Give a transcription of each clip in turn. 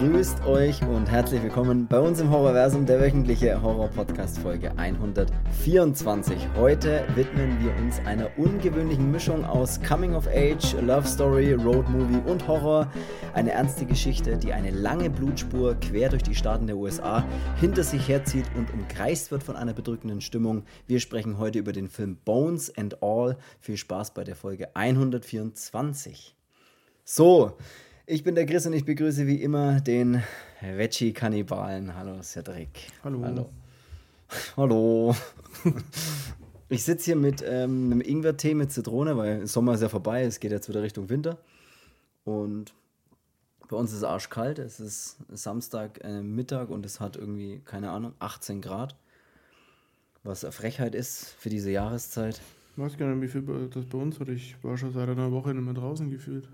grüßt euch und herzlich willkommen bei uns im Horrorversum, der wöchentliche Horror-Podcast Folge 124. Heute widmen wir uns einer ungewöhnlichen Mischung aus Coming of Age, Love Story, Road Movie und Horror. Eine ernste Geschichte, die eine lange Blutspur quer durch die Staaten der USA hinter sich herzieht und umkreist wird von einer bedrückenden Stimmung. Wir sprechen heute über den Film Bones and All. Viel Spaß bei der Folge 124. So, ich bin der Chris und ich begrüße wie immer den Veggie-Kannibalen. Hallo Cedric. Hallo. Hallo. Hallo. Ich sitze hier mit ähm, einem Ingwertee mit Zitrone, weil Sommer ist ja vorbei, es geht jetzt wieder Richtung Winter. Und bei uns ist es arschkalt, es ist Samstag äh, Mittag und es hat irgendwie, keine Ahnung, 18 Grad. Was eine Frechheit ist für diese Jahreszeit. Ich weiß gar nicht, wie viel das bei uns hat. Ich war schon seit einer Woche nicht mehr draußen gefühlt.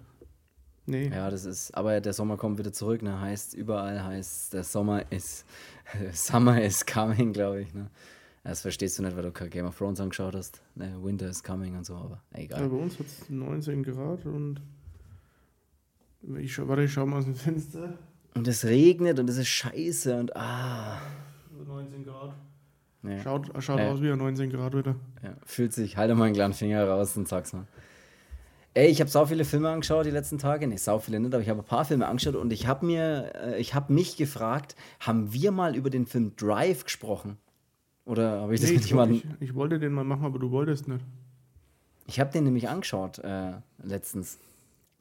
Nee. Ja, das ist, aber der Sommer kommt wieder zurück, ne? Heißt, überall heißt, der Sommer ist, Summer is coming, glaube ich, ne? Das verstehst du nicht, weil du kein Game of Thrones angeschaut hast. Ne? Winter is coming und so, aber egal. Ja, bei uns hat es 19 Grad und ich schau, warte, ich schau mal aus dem Fenster. Und es regnet und es ist scheiße und ah. 19 Grad. Ja. Schaut, schaut Ja. aus wie 19 Grad wieder. Ja, fühlt sich, halte mal einen kleinen Finger raus und sag's mal. Ey, ich habe sau viele Filme angeschaut die letzten Tage. Nee, sau viele nicht, aber ich habe ein paar Filme angeschaut und ich habe mir, äh, ich habe mich gefragt, haben wir mal über den Film Drive gesprochen? Oder habe ich das Nee, mit ich, jemandem? ich, ich wollte den mal machen, aber du wolltest nicht. Ich habe den nämlich angeschaut äh, letztens.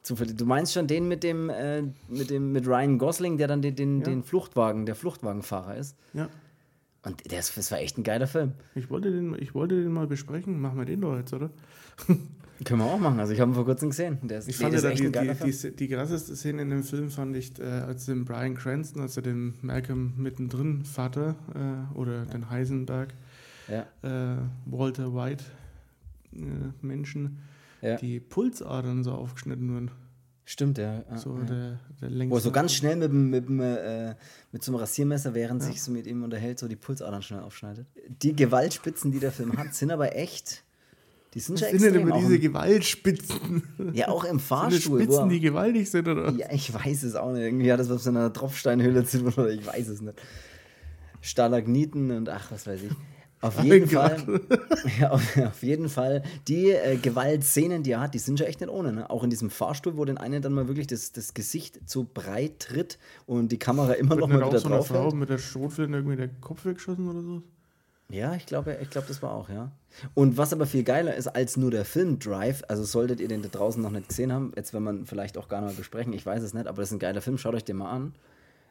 Zufällig. Du meinst schon den mit dem, äh, mit dem, mit Ryan Gosling, der dann den, den, Ja. den Fluchtwagen, der Fluchtwagenfahrer ist. Ja. Und ist, das war echt ein geiler Film. Ich wollte, den, ich wollte den mal besprechen. Machen wir den doch jetzt, oder? Können wir auch machen. Also ich habe ihn vor kurzem gesehen. Der ist, Ich nee, fand das ja ist echt die, die, Film. die, die krasseste Szene in dem Film fand ich, äh, als den Brian Cranston, also den Malcolm mittendrin Vater äh, oder den Heisenberg, Ja, äh, Walter White äh, Menschen, ja. die Pulsadern so aufgeschnitten wurden. Stimmt, ja. ja, So ja. der, der Wo er längste. so ganz schnell mit, dem- mit, dem, äh, mit so einem Rasiermesser, während sich so mit ihm unterhält, so die Pulsadern schnell aufschneidet. Die Gewaltspitzen, die der Film hat, sind aber echt. Die sind Was schon sind denn extrem. immer Auch diese Gewaltspitzen? ja, auch im Sind Fahrstuhl. wo Spitzen, er- die gewaltig sind, oder? Ja, ich weiß es auch nicht. Irgendwie hat das was mit einer Tropfsteinhülle zu tun oder ich weiß es nicht. Stalagniten und ach, was weiß ich. Auf jeden. Fall, ja, auf, auf jeden Fall, die äh, Gewaltszenen, die er hat, die sind schon echt nicht ohne. Ne? Auch in diesem Fahrstuhl, wo den einen dann mal wirklich das, das Gesicht zu breit tritt und die Kamera immer Wird noch mal wieder so drauf Frau mit der Schrotflinte irgendwie der Kopf weggeschossen oder so? Ja, ich glaube, ich glaube, das war auch, ja. Und was aber viel geiler ist als nur der Film Drive, also solltet ihr den da draußen noch nicht gesehen haben, jetzt wenn man vielleicht auch gar nicht mal besprechen, ich weiß es nicht, aber das ist ein geiler Film, schaut euch den mal an.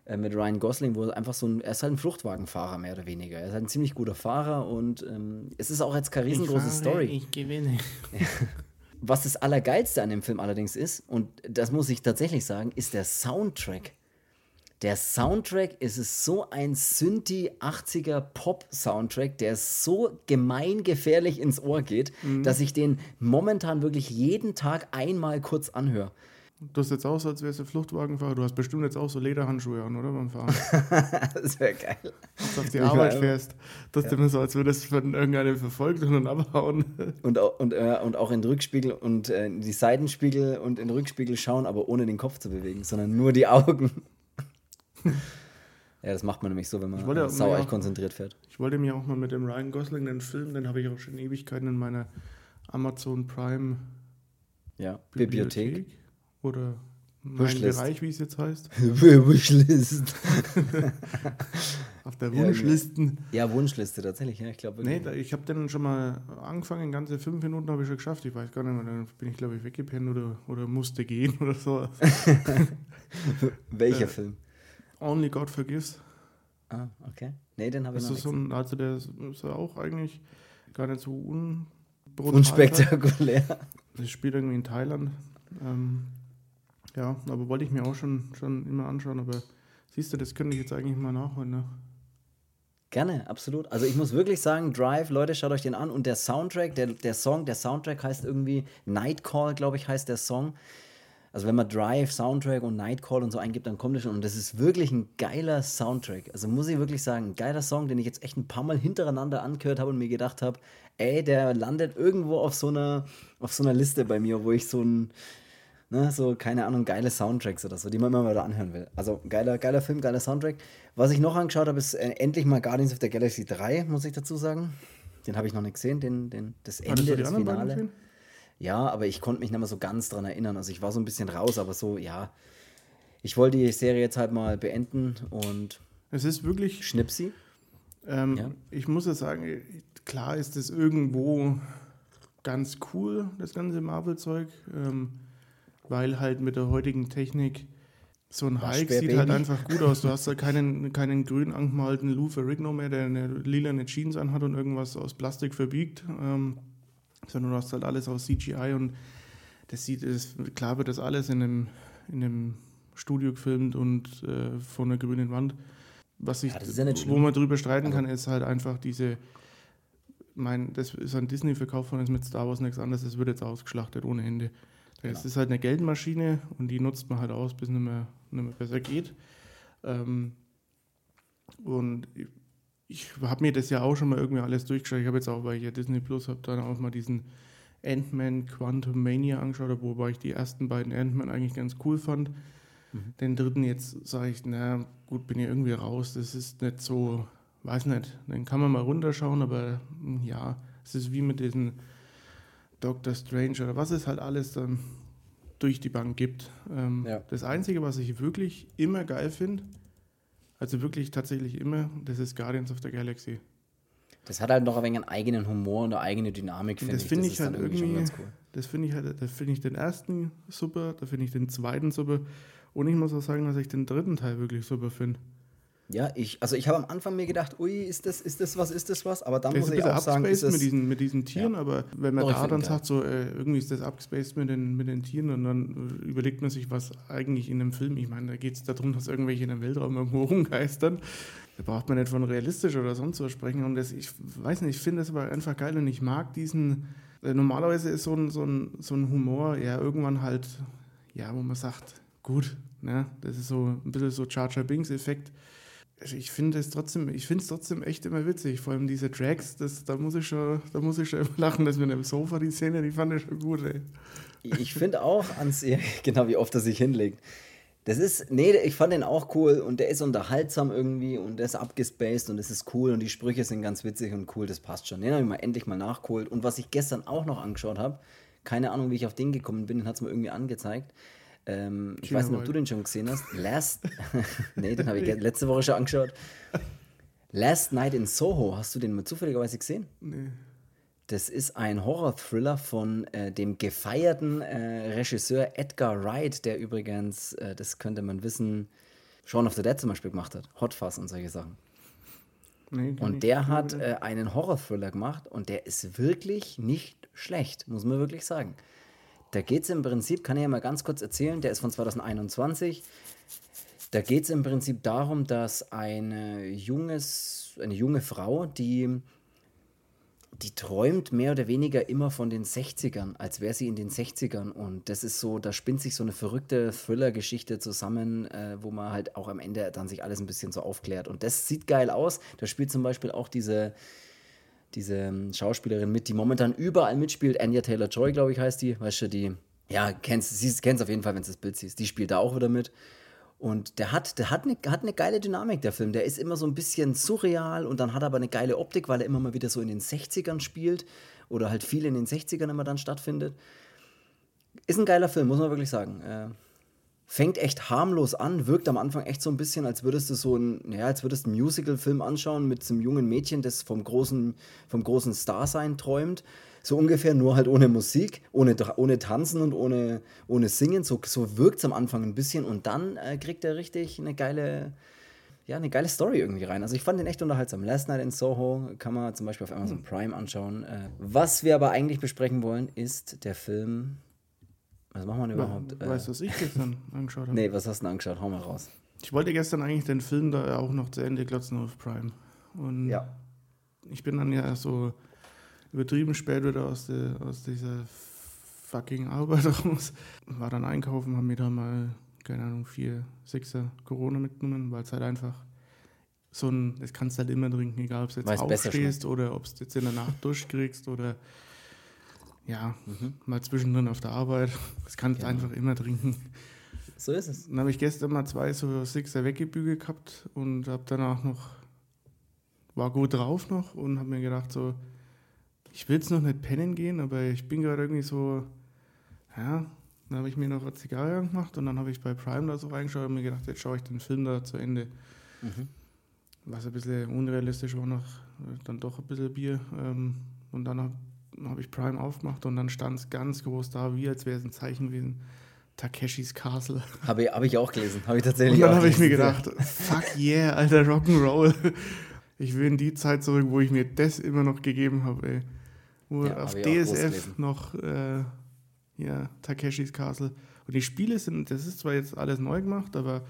Äh, mit Ryan Gosling, wo er einfach so ein, er ist halt ein Fluchtwagenfahrer mehr oder weniger. Er ist halt ein ziemlich guter Fahrer und ähm, es ist auch jetzt keine riesengroße Story. Ich gewinne. Was das Allergeilste an dem Film allerdings ist, und das muss ich tatsächlich sagen, ist der Soundtrack. Der Soundtrack ist es so ein Synthi 80er Pop Soundtrack, der so gemeingefährlich ins Ohr geht, dass ich den momentan wirklich jeden Tag einmal kurz anhöre. Du hast jetzt auch so, als wärst du Fluchtwagenfahrer. Du hast bestimmt jetzt auch so Lederhandschuhe an, oder? Beim Fahren. das wäre geil. Dass du auf die Ich Arbeit fährst. Das ist immer so, als würdest du von irgendeinem verfolgt und dann abhauen. Und, und, äh, und auch in den Rückspiegel und äh, in die Seitenspiegel und in den Rückspiegel schauen, aber ohne den Kopf zu bewegen, sondern nur die Augen. ja, das macht man nämlich so, wenn man äh, sauer ja. konzentriert fährt. Ich wollte mir auch mal mit dem Ryan Gosling den Film, den habe ich auch schon Ewigkeiten in meiner Amazon Prime Ja, Bibliothek. Bibliothek. Oder mein. Bereich, wie es jetzt heißt. Wishlist. Auf der Wunschlisten. Ja, Wunschliste tatsächlich, ja, ich glaube Nee, da, ich habe den schon mal angefangen, ganze fünf Minuten habe ich schon geschafft. Ich weiß gar nicht mehr, dann bin ich glaube ich weggepennt oder, oder musste gehen oder so. Welcher äh, Film? Only God Forgives. Ah, okay. Nee, den habe ich noch nicht so ein, also der ist ist ja auch eigentlich gar nicht so un. Unspektakulär. Das spielt irgendwie in Thailand. Ähm, ja, aber wollte ich mir auch schon, schon immer anschauen. Aber siehst du, das könnte ich jetzt eigentlich mal nachholen. Ne? Gerne, absolut. Also ich muss wirklich sagen, Drive, Leute, schaut euch den an. Und der Soundtrack, der, der Song, der Soundtrack heißt irgendwie Nightcall, glaube ich, heißt der Song. Also wenn man Drive, Soundtrack und Nightcall und so eingibt, dann kommt das schon. Und das ist wirklich ein geiler Soundtrack. Also muss ich wirklich sagen, ein geiler Song, den ich jetzt echt ein paar Mal hintereinander angehört habe und mir gedacht habe, ey, der landet irgendwo auf so einer, auf so einer Liste bei mir, wo ich so ein, Ne, so, keine Ahnung, geile Soundtracks oder so, die man immer wieder anhören will. Also geiler, geiler Film, geiler Soundtrack. Was ich noch angeschaut habe, ist äh, endlich mal Guardians of the Galaxy 3, muss ich dazu sagen. Den habe ich noch nicht gesehen, den, den, das Ende, Hattest du das Finale. Ja, aber ich konnte mich nicht mehr so ganz dran erinnern. Also ich war so ein bisschen raus, aber so, ja. Ich wollte die Serie jetzt halt mal beenden und Es ist wirklich Schnipsi. Ähm, Ja. Ich muss ja sagen, klar ist es irgendwo ganz cool, das ganze Marvel-Zeug, ähm, weil halt mit der heutigen Technik so ein Waschbär sieht halt einfach gut aus. Du hast da keinen, keinen grün angemalten Lou Ferrigno mehr, der eine lilane Jeans anhat und irgendwas aus Plastik verbiegt, ähm, sondern du hast halt alles aus CGI und das sieht, das, klar wird das alles in einem, in einem Studio gefilmt und äh, vor einer grünen Wand. Was ich, Ja, ja wo man drüber streiten Also- kann, ist halt einfach diese, mein, das ist ein Disney verkauft von ist mit Star Wars nichts anderes, das wird jetzt ausgeschlachtet ohne Ende. Genau. ist halt eine Geldmaschine und die nutzt man halt aus, bis es nicht mehr, nicht mehr besser geht. Ähm, und ich, ich habe mir das ja auch schon mal irgendwie alles durchgeschaut. Ich habe jetzt auch, weil ich ja Disney Plus habe, dann auch mal diesen Ant-Man Quantum Mania angeschaut, wobei ich die ersten beiden Ant-Man eigentlich ganz cool fand. Den dritten jetzt sage ich, na gut, bin ich irgendwie raus. Das ist nicht so, weiß nicht, den kann man mal runterschauen, aber hm, ja, es ist wie mit diesen Doctor Strange oder was es halt alles dann durch die Bank gibt. Ähm, Ja. Das Einzige, was ich wirklich immer geil finde, also wirklich tatsächlich immer, das ist Guardians of the Galaxy. Das hat halt noch ein wenig einen eigenen Humor und eine eigene Dynamik, finde Das ich. finde ist ich halt irgendwie- ganz cool. Das finde ich halt, das finde ich den ersten super, da finde ich den zweiten super. Und ich muss auch sagen, dass ich den dritten Teil wirklich super finde. Ja, ich, also ich habe am Anfang mir gedacht, ui, ist das, ist das was, ist das was? Aber dann Der muss ich auch sagen, ist abgespaced es, mit diesen, mit diesen Tieren, Ja. aber wenn man Doch, da dann geil. sagt, so äh, irgendwie ist das abgespaced mit den, mit den Tieren und dann überlegt man sich, was eigentlich in einem Film, ich meine, da geht es darum, dass irgendwelche in einem Weltraum irgendwo rumgeistern. Da braucht man nicht von realistisch oder sonst was sprechen. Und das, ich weiß nicht, ich finde das aber einfach geil und ich mag diesen. Äh, normalerweise ist so ein, so, ein, so ein Humor ja irgendwann halt, ja, wo man sagt, gut, ne, das ist so ein bisschen so Jar Binks-Effekt. Also ich finde es trotzdem, ich finde es trotzdem echt immer witzig. Vor allem diese Drags, das, da muss ich schon, da muss ich schon immer lachen, dass mit dem Sofa die Szene, die fand ich schon gut, ey. ich finde auch ans, genau wie oft er sich hinlegt. Das ist, nee, ich fand den auch cool und der ist unterhaltsam irgendwie und der ist abgespaced und es ist cool und die Sprüche sind ganz witzig und cool, das passt schon. Den habe ich mal endlich mal nachgeholt und was ich gestern auch noch angeschaut habe, keine Ahnung, wie ich auf den gekommen bin, den hat es mir irgendwie angezeigt. Ähm, ich weiß nicht, ob du den schon gesehen hast. Last, nee, den habe ich letzte Woche schon angeschaut. Last Night in Soho, hast du den mal zufälligerweise gesehen? Nee. Das ist ein Horror-Thriller von äh, dem gefeierten äh, Regisseur Edgar Wright, der übrigens, äh, das könnte man wissen, Shaun of the Dead zum Beispiel gemacht hat. Hot Fuzz und solche Sachen. Nee, Und der nicht. hat äh, einen Horror-Thriller gemacht und der ist wirklich nicht schlecht, muss man wirklich sagen. Da geht es im Prinzip, kann ich ja mal ganz kurz erzählen, der ist von 2021. Da geht es im Prinzip darum, dass eine, junges, eine junge Frau, die, die träumt mehr oder weniger immer von den 60ern, als wäre sie in den 60ern. Und das ist so, da spinnt sich so eine verrückte Thriller-Geschichte zusammen, äh, wo man halt auch am Ende dann sich alles ein bisschen so aufklärt. Und das sieht geil aus. Da spielt zum Beispiel auch diese, diese ähm, Schauspielerin mit, die momentan überall mitspielt. Anya Taylor Joy, glaube ich, heißt die. Weißt du, die, ja, kennst, sie kennst auf jeden Fall, wenn du das Bild siehst. Die spielt da auch wieder mit. Und der hat, der hat eine, hat eine geile Dynamik, der Film. Der ist immer so ein bisschen surreal und dann hat er aber eine geile Optik, weil er immer mal wieder so in den 60ern spielt oder halt viel in den 60ern immer dann stattfindet. Ist ein geiler Film, muss man wirklich sagen. Fängt echt harmlos an, wirkt am Anfang echt so ein bisschen, als würdest du so ein, ja, als würdest du einen Musical-Film anschauen mit so einem jungen Mädchen, das vom großen, vom großen Star-Sein träumt. So ungefähr, nur halt ohne Musik, ohne, ohne Tanzen und ohne, ohne Singen. So, so wirkt es am Anfang ein bisschen und dann äh, kriegt er richtig eine geile, ja, eine geile Story irgendwie rein. Also ich fand den echt unterhaltsam. Last Night in Soho kann man zum Beispiel auf Amazon Prime anschauen. Äh, was wir aber eigentlich besprechen wollen, ist der Film. Was machen wir denn überhaupt? Äh, Weißt du, was ich gestern angeschaut habe? Nee, was hast du denn angeschaut? Hau mal raus. Ich wollte gestern eigentlich den Film da auch noch zu Ende glotzen auf Prime. Und ich bin dann ja so übertrieben spät wieder aus, der, aus dieser fucking Arbeit raus. War dann einkaufen, haben mir da mal, keine Ahnung, vier, sechser Corona mitgenommen, weil es halt einfach so ein, das kannst du halt immer trinken, egal ob du jetzt besser aufstehst oder ob du jetzt in der Nacht durchkriegst oder Ja, mal zwischendrin auf der Arbeit. Das kannst Genau. einfach immer trinken. So ist es. Dann habe ich gestern mal zwei so Sixer weggebügelt gehabt und habe danach noch, war gut drauf noch und habe mir gedacht so, ich will jetzt noch nicht pennen gehen, aber ich bin gerade irgendwie so, ja, dann habe ich mir noch eine Zigarre gemacht und dann habe ich bei Prime da so reingeschaut und mir gedacht, jetzt schaue ich den Film da zu Ende. Mhm. Was ein bisschen unrealistisch war noch, dann doch ein bisschen Bier. Ähm, und dann habe hab ich Prime aufgemacht und dann stand es ganz groß da, wie als wäre es ein Zeichen gewesen. Takeshis Castle. Habe ich, hab ich auch gelesen. Habe ich tatsächlich Und dann habe ich mir gedacht, fuck yeah, alter Rock'n'Roll. Ich will in die Zeit zurück, wo ich mir das immer noch gegeben habe, ey. Wo Ja, auf DSF noch, äh, ja, Takeshis Castle. Und die Spiele sind, das ist zwar jetzt alles neu gemacht, aber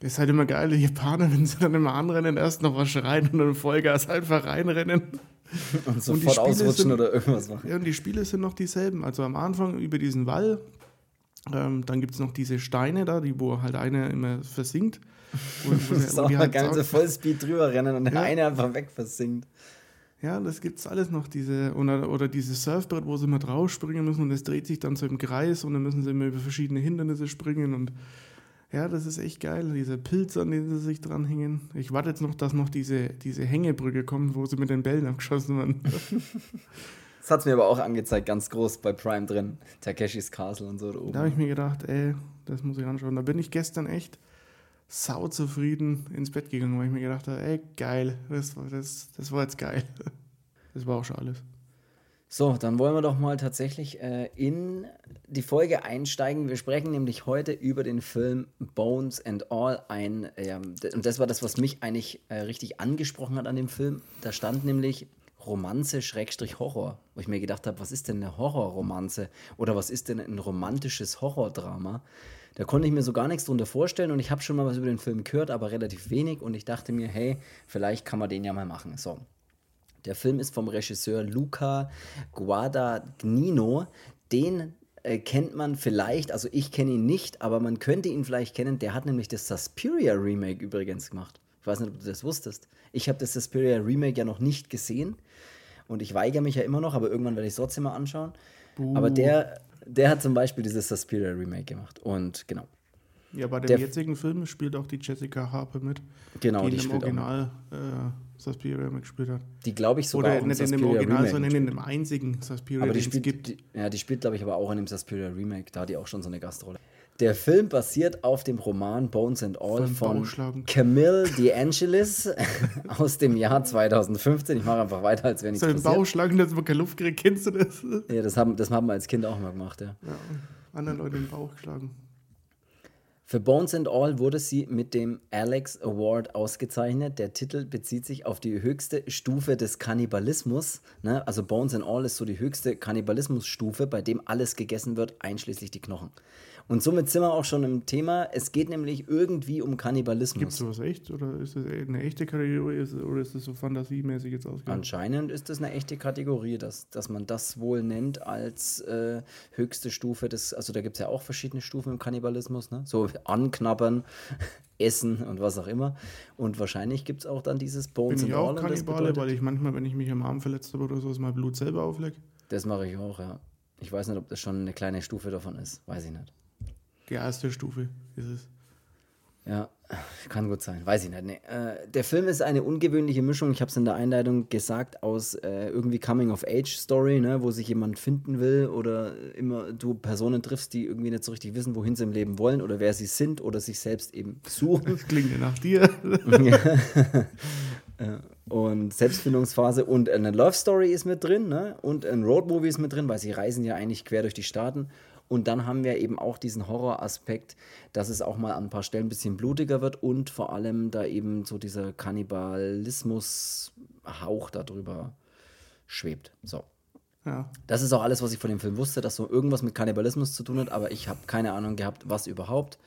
das ist halt immer geil, die Japaner, wenn sie dann immer anrennen, erst noch was schreien und dann Vollgas einfach reinrennen. Und die sofort Spiele ausrutschen sind- oder irgendwas machen. Ja, und die Spiele sind noch dieselben. Also am Anfang über diesen Wall, ähm, dann gibt es noch diese Steine da, die, wo halt einer immer versinkt. Wo, wo, Das wo auch die mal halt so Vollspeed drüber rennen und der Ja. eine einfach weg versinkt. Ja, das gibt's alles noch, diese, oder, oder dieses Surfbrett, wo sie immer drauf springen müssen und das dreht sich dann so im Kreis und dann müssen sie immer über verschiedene Hindernisse springen und ja, das ist echt geil, diese Pilze, an denen sie sich dranhängen. Ich warte jetzt noch, dass noch diese, diese Hängebrücke kommt, wo sie mit den Bällen abgeschossen werden. Das hat es mir aber auch angezeigt, ganz groß bei Prime drin. Takeshis Castle und so da oben. Da habe ich mir gedacht, ey, das muss ich anschauen. Da bin ich gestern echt sau zufrieden ins Bett gegangen, weil ich mir gedacht habe, ey, geil, das, das, das war jetzt geil. Das war auch schon alles. So, dann wollen wir doch mal tatsächlich äh, in die Folge einsteigen. Wir sprechen nämlich heute über den Film Bones and All ein. D- und das war das, was mich eigentlich äh, richtig angesprochen hat an dem Film. Da stand nämlich Romanze Schrägstrich Horror, wo ich mir gedacht habe, was ist denn eine Horrorromanze oder was ist denn ein romantisches Horrordrama? Da konnte ich mir so gar nichts drunter vorstellen und ich habe schon mal was über den Film gehört, aber relativ wenig und ich dachte mir, hey, vielleicht kann man den ja mal machen. So, der Film ist vom Regisseur Luca Guadagnino. Den äh, kennt man vielleicht, also ich kenne ihn nicht, aber man könnte ihn vielleicht kennen. Der hat nämlich das Suspiria Remake übrigens gemacht. Ich weiß nicht, ob du das wusstest. Ich habe das Suspiria Remake ja noch nicht gesehen und ich weigere mich ja immer noch, aber irgendwann werde ich es trotzdem mal anschauen. Aber der, der hat zum Beispiel dieses Suspiria Remake gemacht und genau. Ja, bei dem Der- jetzigen Film spielt auch die Jessica Harper mit, Genau, die, die mit. Original äh, Suspiria mitgespielt hat. Die glaube ich sogar Oder auch nicht in dem Original, Remake sondern in dem einzigen Suspiria, Aber die den es spielt, gibt. die, ja, die spielt, glaube ich, aber auch in dem Suspiria Remake. Da hat die auch schon so eine Gastrolle. Der Film basiert auf dem Roman Bones and All Von von. Camille DeAngelis aus dem Jahr 2015. Ich mache einfach weiter, als wenn ich So im Bauch schlagen, dass man keine Luft kriegt, kennst du das? Ja, das haben, das haben wir als Kind auch mal gemacht, ja. Ja, anderen Leute im Bauch geschlagen. Für Bones and All wurde sie mit dem Alex Award ausgezeichnet. Der Titel bezieht sich auf die höchste Stufe des Kannibalismus. Ne? Also Bones and All ist so die höchste Kannibalismusstufe, bei dem alles gegessen wird, einschließlich die Knochen. Und somit sind wir auch schon im Thema. Es geht nämlich irgendwie um Gibt es Kannibalismus. sowas echt? Oder ist das eine echte Kategorie oder ist das so fantasiemäßig jetzt ausgegangen? Anscheinend ist das eine echte Kategorie, dass, dass man das wohl nennt als äh, höchste Stufe des, also da gibt es ja auch verschiedene Stufen im Kannibalismus, ne? So anknabbern, essen und was auch immer. Und wahrscheinlich gibt es auch dann dieses Bones Bin ich auch Kannibale, weil ich manchmal, wenn ich mich am Arm verletzt habe oder sowas, mein Blut selber auflecke. Das mache ich auch, ja. Ich weiß nicht, ob das schon eine kleine Stufe davon ist. Weiß ich nicht. Die erste Stufe ist es. Ja, kann gut sein. Weiß ich nicht. Nee. Äh, der Film ist eine ungewöhnliche Mischung, ich habe es in der Einleitung gesagt, aus äh, irgendwie Coming-of-Age-Story, ne, wo sich jemand finden will oder immer du Personen triffst, die irgendwie nicht so richtig wissen, wohin sie im Leben wollen oder wer sie sind oder sich selbst eben suchen. Das klingt ja nach dir. Und Selbstfindungsphase und eine Love Story ist mit drin, ne? Und ein Roadmovie ist mit drin, weil sie reisen ja eigentlich quer durch die Staaten. Und dann haben wir eben auch diesen Horroraspekt, dass es auch mal an ein paar Stellen ein bisschen blutiger wird und vor allem da eben so dieser Kannibalismus-Hauch darüber schwebt. So. Ja. Das ist auch alles, was ich von dem Film wusste, dass so irgendwas mit Kannibalismus zu tun hat, aber ich habe keine Ahnung gehabt, was überhaupt.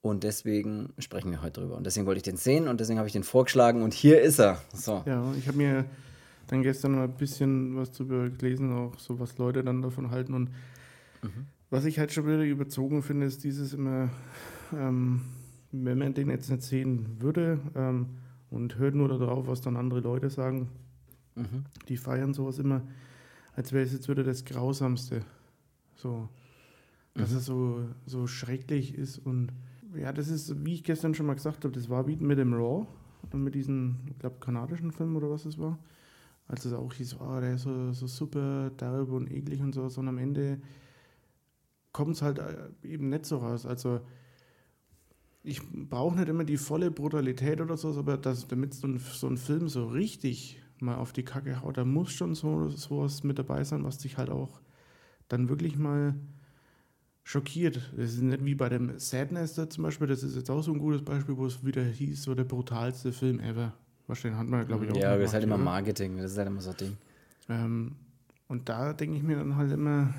Und deswegen sprechen wir heute drüber. Und deswegen wollte ich den sehen und deswegen habe ich den vorgeschlagen und hier ist er. So. Ja, ich habe mir dann gestern mal ein bisschen was drüber gelesen, auch so was Leute dann davon halten. Und was ich halt schon wieder überzogen finde, ist dieses immer, ähm, wenn man den jetzt nicht sehen würde ähm, und hört nur darauf, was dann andere Leute sagen, Mhm. die feiern sowas immer. als wäre es jetzt wieder das Grausamste. So. Dass Mhm. es so, so schrecklich ist und ja, das ist, wie ich gestern schon mal gesagt habe, das war wie mit dem Raw und mit diesem, ich glaube, kanadischen Film oder was es war. Als es auch hieß, oh, der ist so, so super derb und eklig und so, sondern am Ende kommt es halt äh, eben nicht so raus. Also ich brauche nicht immer die volle Brutalität oder so, aber das, damit so ein, so ein Film so richtig mal auf die Kacke haut, da muss schon so sowas mit dabei sein, was dich halt auch dann wirklich mal schockiert. Das ist nicht wie bei dem Sadness da zum Beispiel, das ist jetzt auch so ein gutes Beispiel, wo es wieder hieß, so der brutalste Film ever. Wahrscheinlich hat man, glaube ich, auch Ja, das ist halt immer? Marketing, das ist halt immer so ein Ding. Ähm, und da denke ich mir dann halt immer,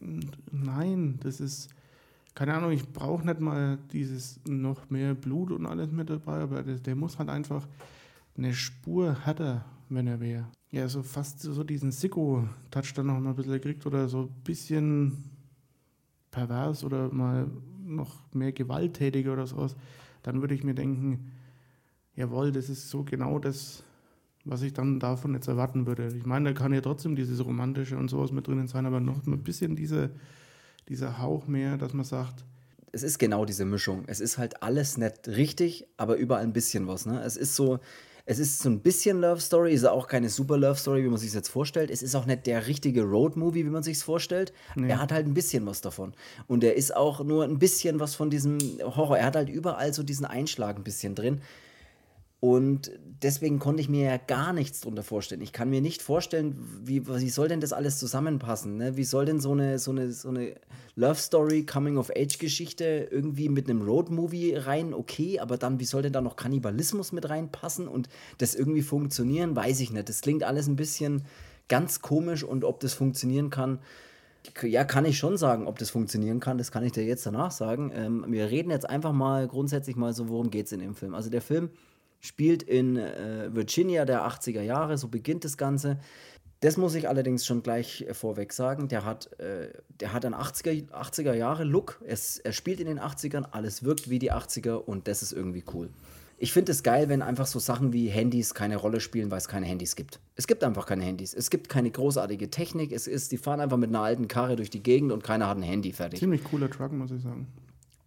nein, das ist, keine Ahnung, ich brauche nicht mal dieses noch mehr Blut und alles mit dabei, aber der, der muss halt einfach eine Spur härter, wenn er wäre. Ja, so fast so diesen Sicko-Touch dann noch mal ein bisschen kriegt oder so ein bisschen pervers oder mal noch mehr gewalttätiger oder sowas, dann würde ich mir denken, jawohl, das ist so genau das, was ich dann davon jetzt erwarten würde. Ich meine, da kann ja trotzdem dieses Romantische und sowas mit drinnen sein, aber noch ein bisschen diese, dieser Hauch mehr, dass man sagt, es ist genau diese Mischung. Es ist halt alles nicht richtig, aber überall ein bisschen was. Ne? Es ist so, es ist so ein bisschen Love Story, ist auch keine super Love Story, wie man sich jetzt vorstellt. Es ist auch nicht der richtige Road Movie, wie man sich vorstellt. Nee. Er hat halt ein bisschen was davon. Und er ist auch nur ein bisschen was von diesem Horror. Er hat halt überall so diesen Einschlag ein bisschen drin. Und deswegen konnte ich mir ja gar nichts drunter vorstellen. Ich kann mir nicht vorstellen, wie, wie soll denn das alles zusammenpassen? Ne? Wie soll denn so eine, so eine, so eine Love Story, Coming-of-Age-Geschichte irgendwie mit einem Road-Movie rein? Okay, aber dann, wie soll denn da noch Kannibalismus mit reinpassen und das irgendwie funktionieren? Weiß ich nicht. Das klingt alles ein bisschen ganz komisch und ob das funktionieren kann, ja, kann ich schon sagen, ob das funktionieren kann. Das kann ich dir jetzt danach sagen. Ähm, wir reden jetzt einfach mal grundsätzlich mal so, worum geht es in dem Film. Also der Film spielt in äh, Virginia der 80er Jahre, so beginnt das Ganze. Das muss ich allerdings schon gleich äh, vorweg sagen. Der hat, äh, der hat einen 80er, 80er Jahre Look. Es, er spielt in den 80ern, alles wirkt wie die 80er und das ist irgendwie cool. Ich finde es geil, wenn einfach so Sachen wie Handys keine Rolle spielen, weil es keine Handys gibt. Es gibt einfach keine Handys. Es gibt keine großartige Technik. Es ist, die fahren einfach mit einer alten Karre durch die Gegend und keiner hat ein Handy fertig. ziemlich cooler Truck, muss ich sagen.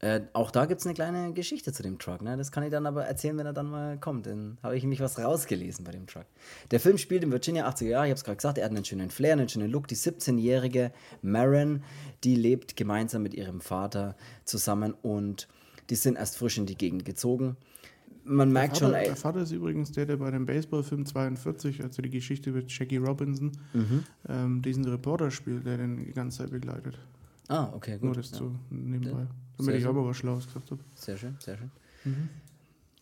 Äh, auch da gibt es eine kleine Geschichte zu dem Truck. Ne? Das kann ich dann aber erzählen, wenn er dann mal kommt. Dann habe ich nämlich was rausgelesen bei dem Truck. Der Film spielt in Virginia 80er Jahre. Ich habe es gerade gesagt, er hat einen schönen Flair, einen schönen Look. Die 17-jährige Maren, die lebt gemeinsam mit ihrem Vater zusammen und die sind erst frisch in die Gegend gezogen. Man merkt Vater, schon, ey, der Vater ist übrigens der, der bei dem Baseballfilm 42, also die Geschichte mit Jackie Robinson, Mhm. ähm, diesen Reporter spielt, der den die ganze Zeit begleitet. ah, okay, Nur gut. das Ja. so nebenbei. Damit ich schön. aber was Schlaues gesagt habe. Sehr schön, sehr schön.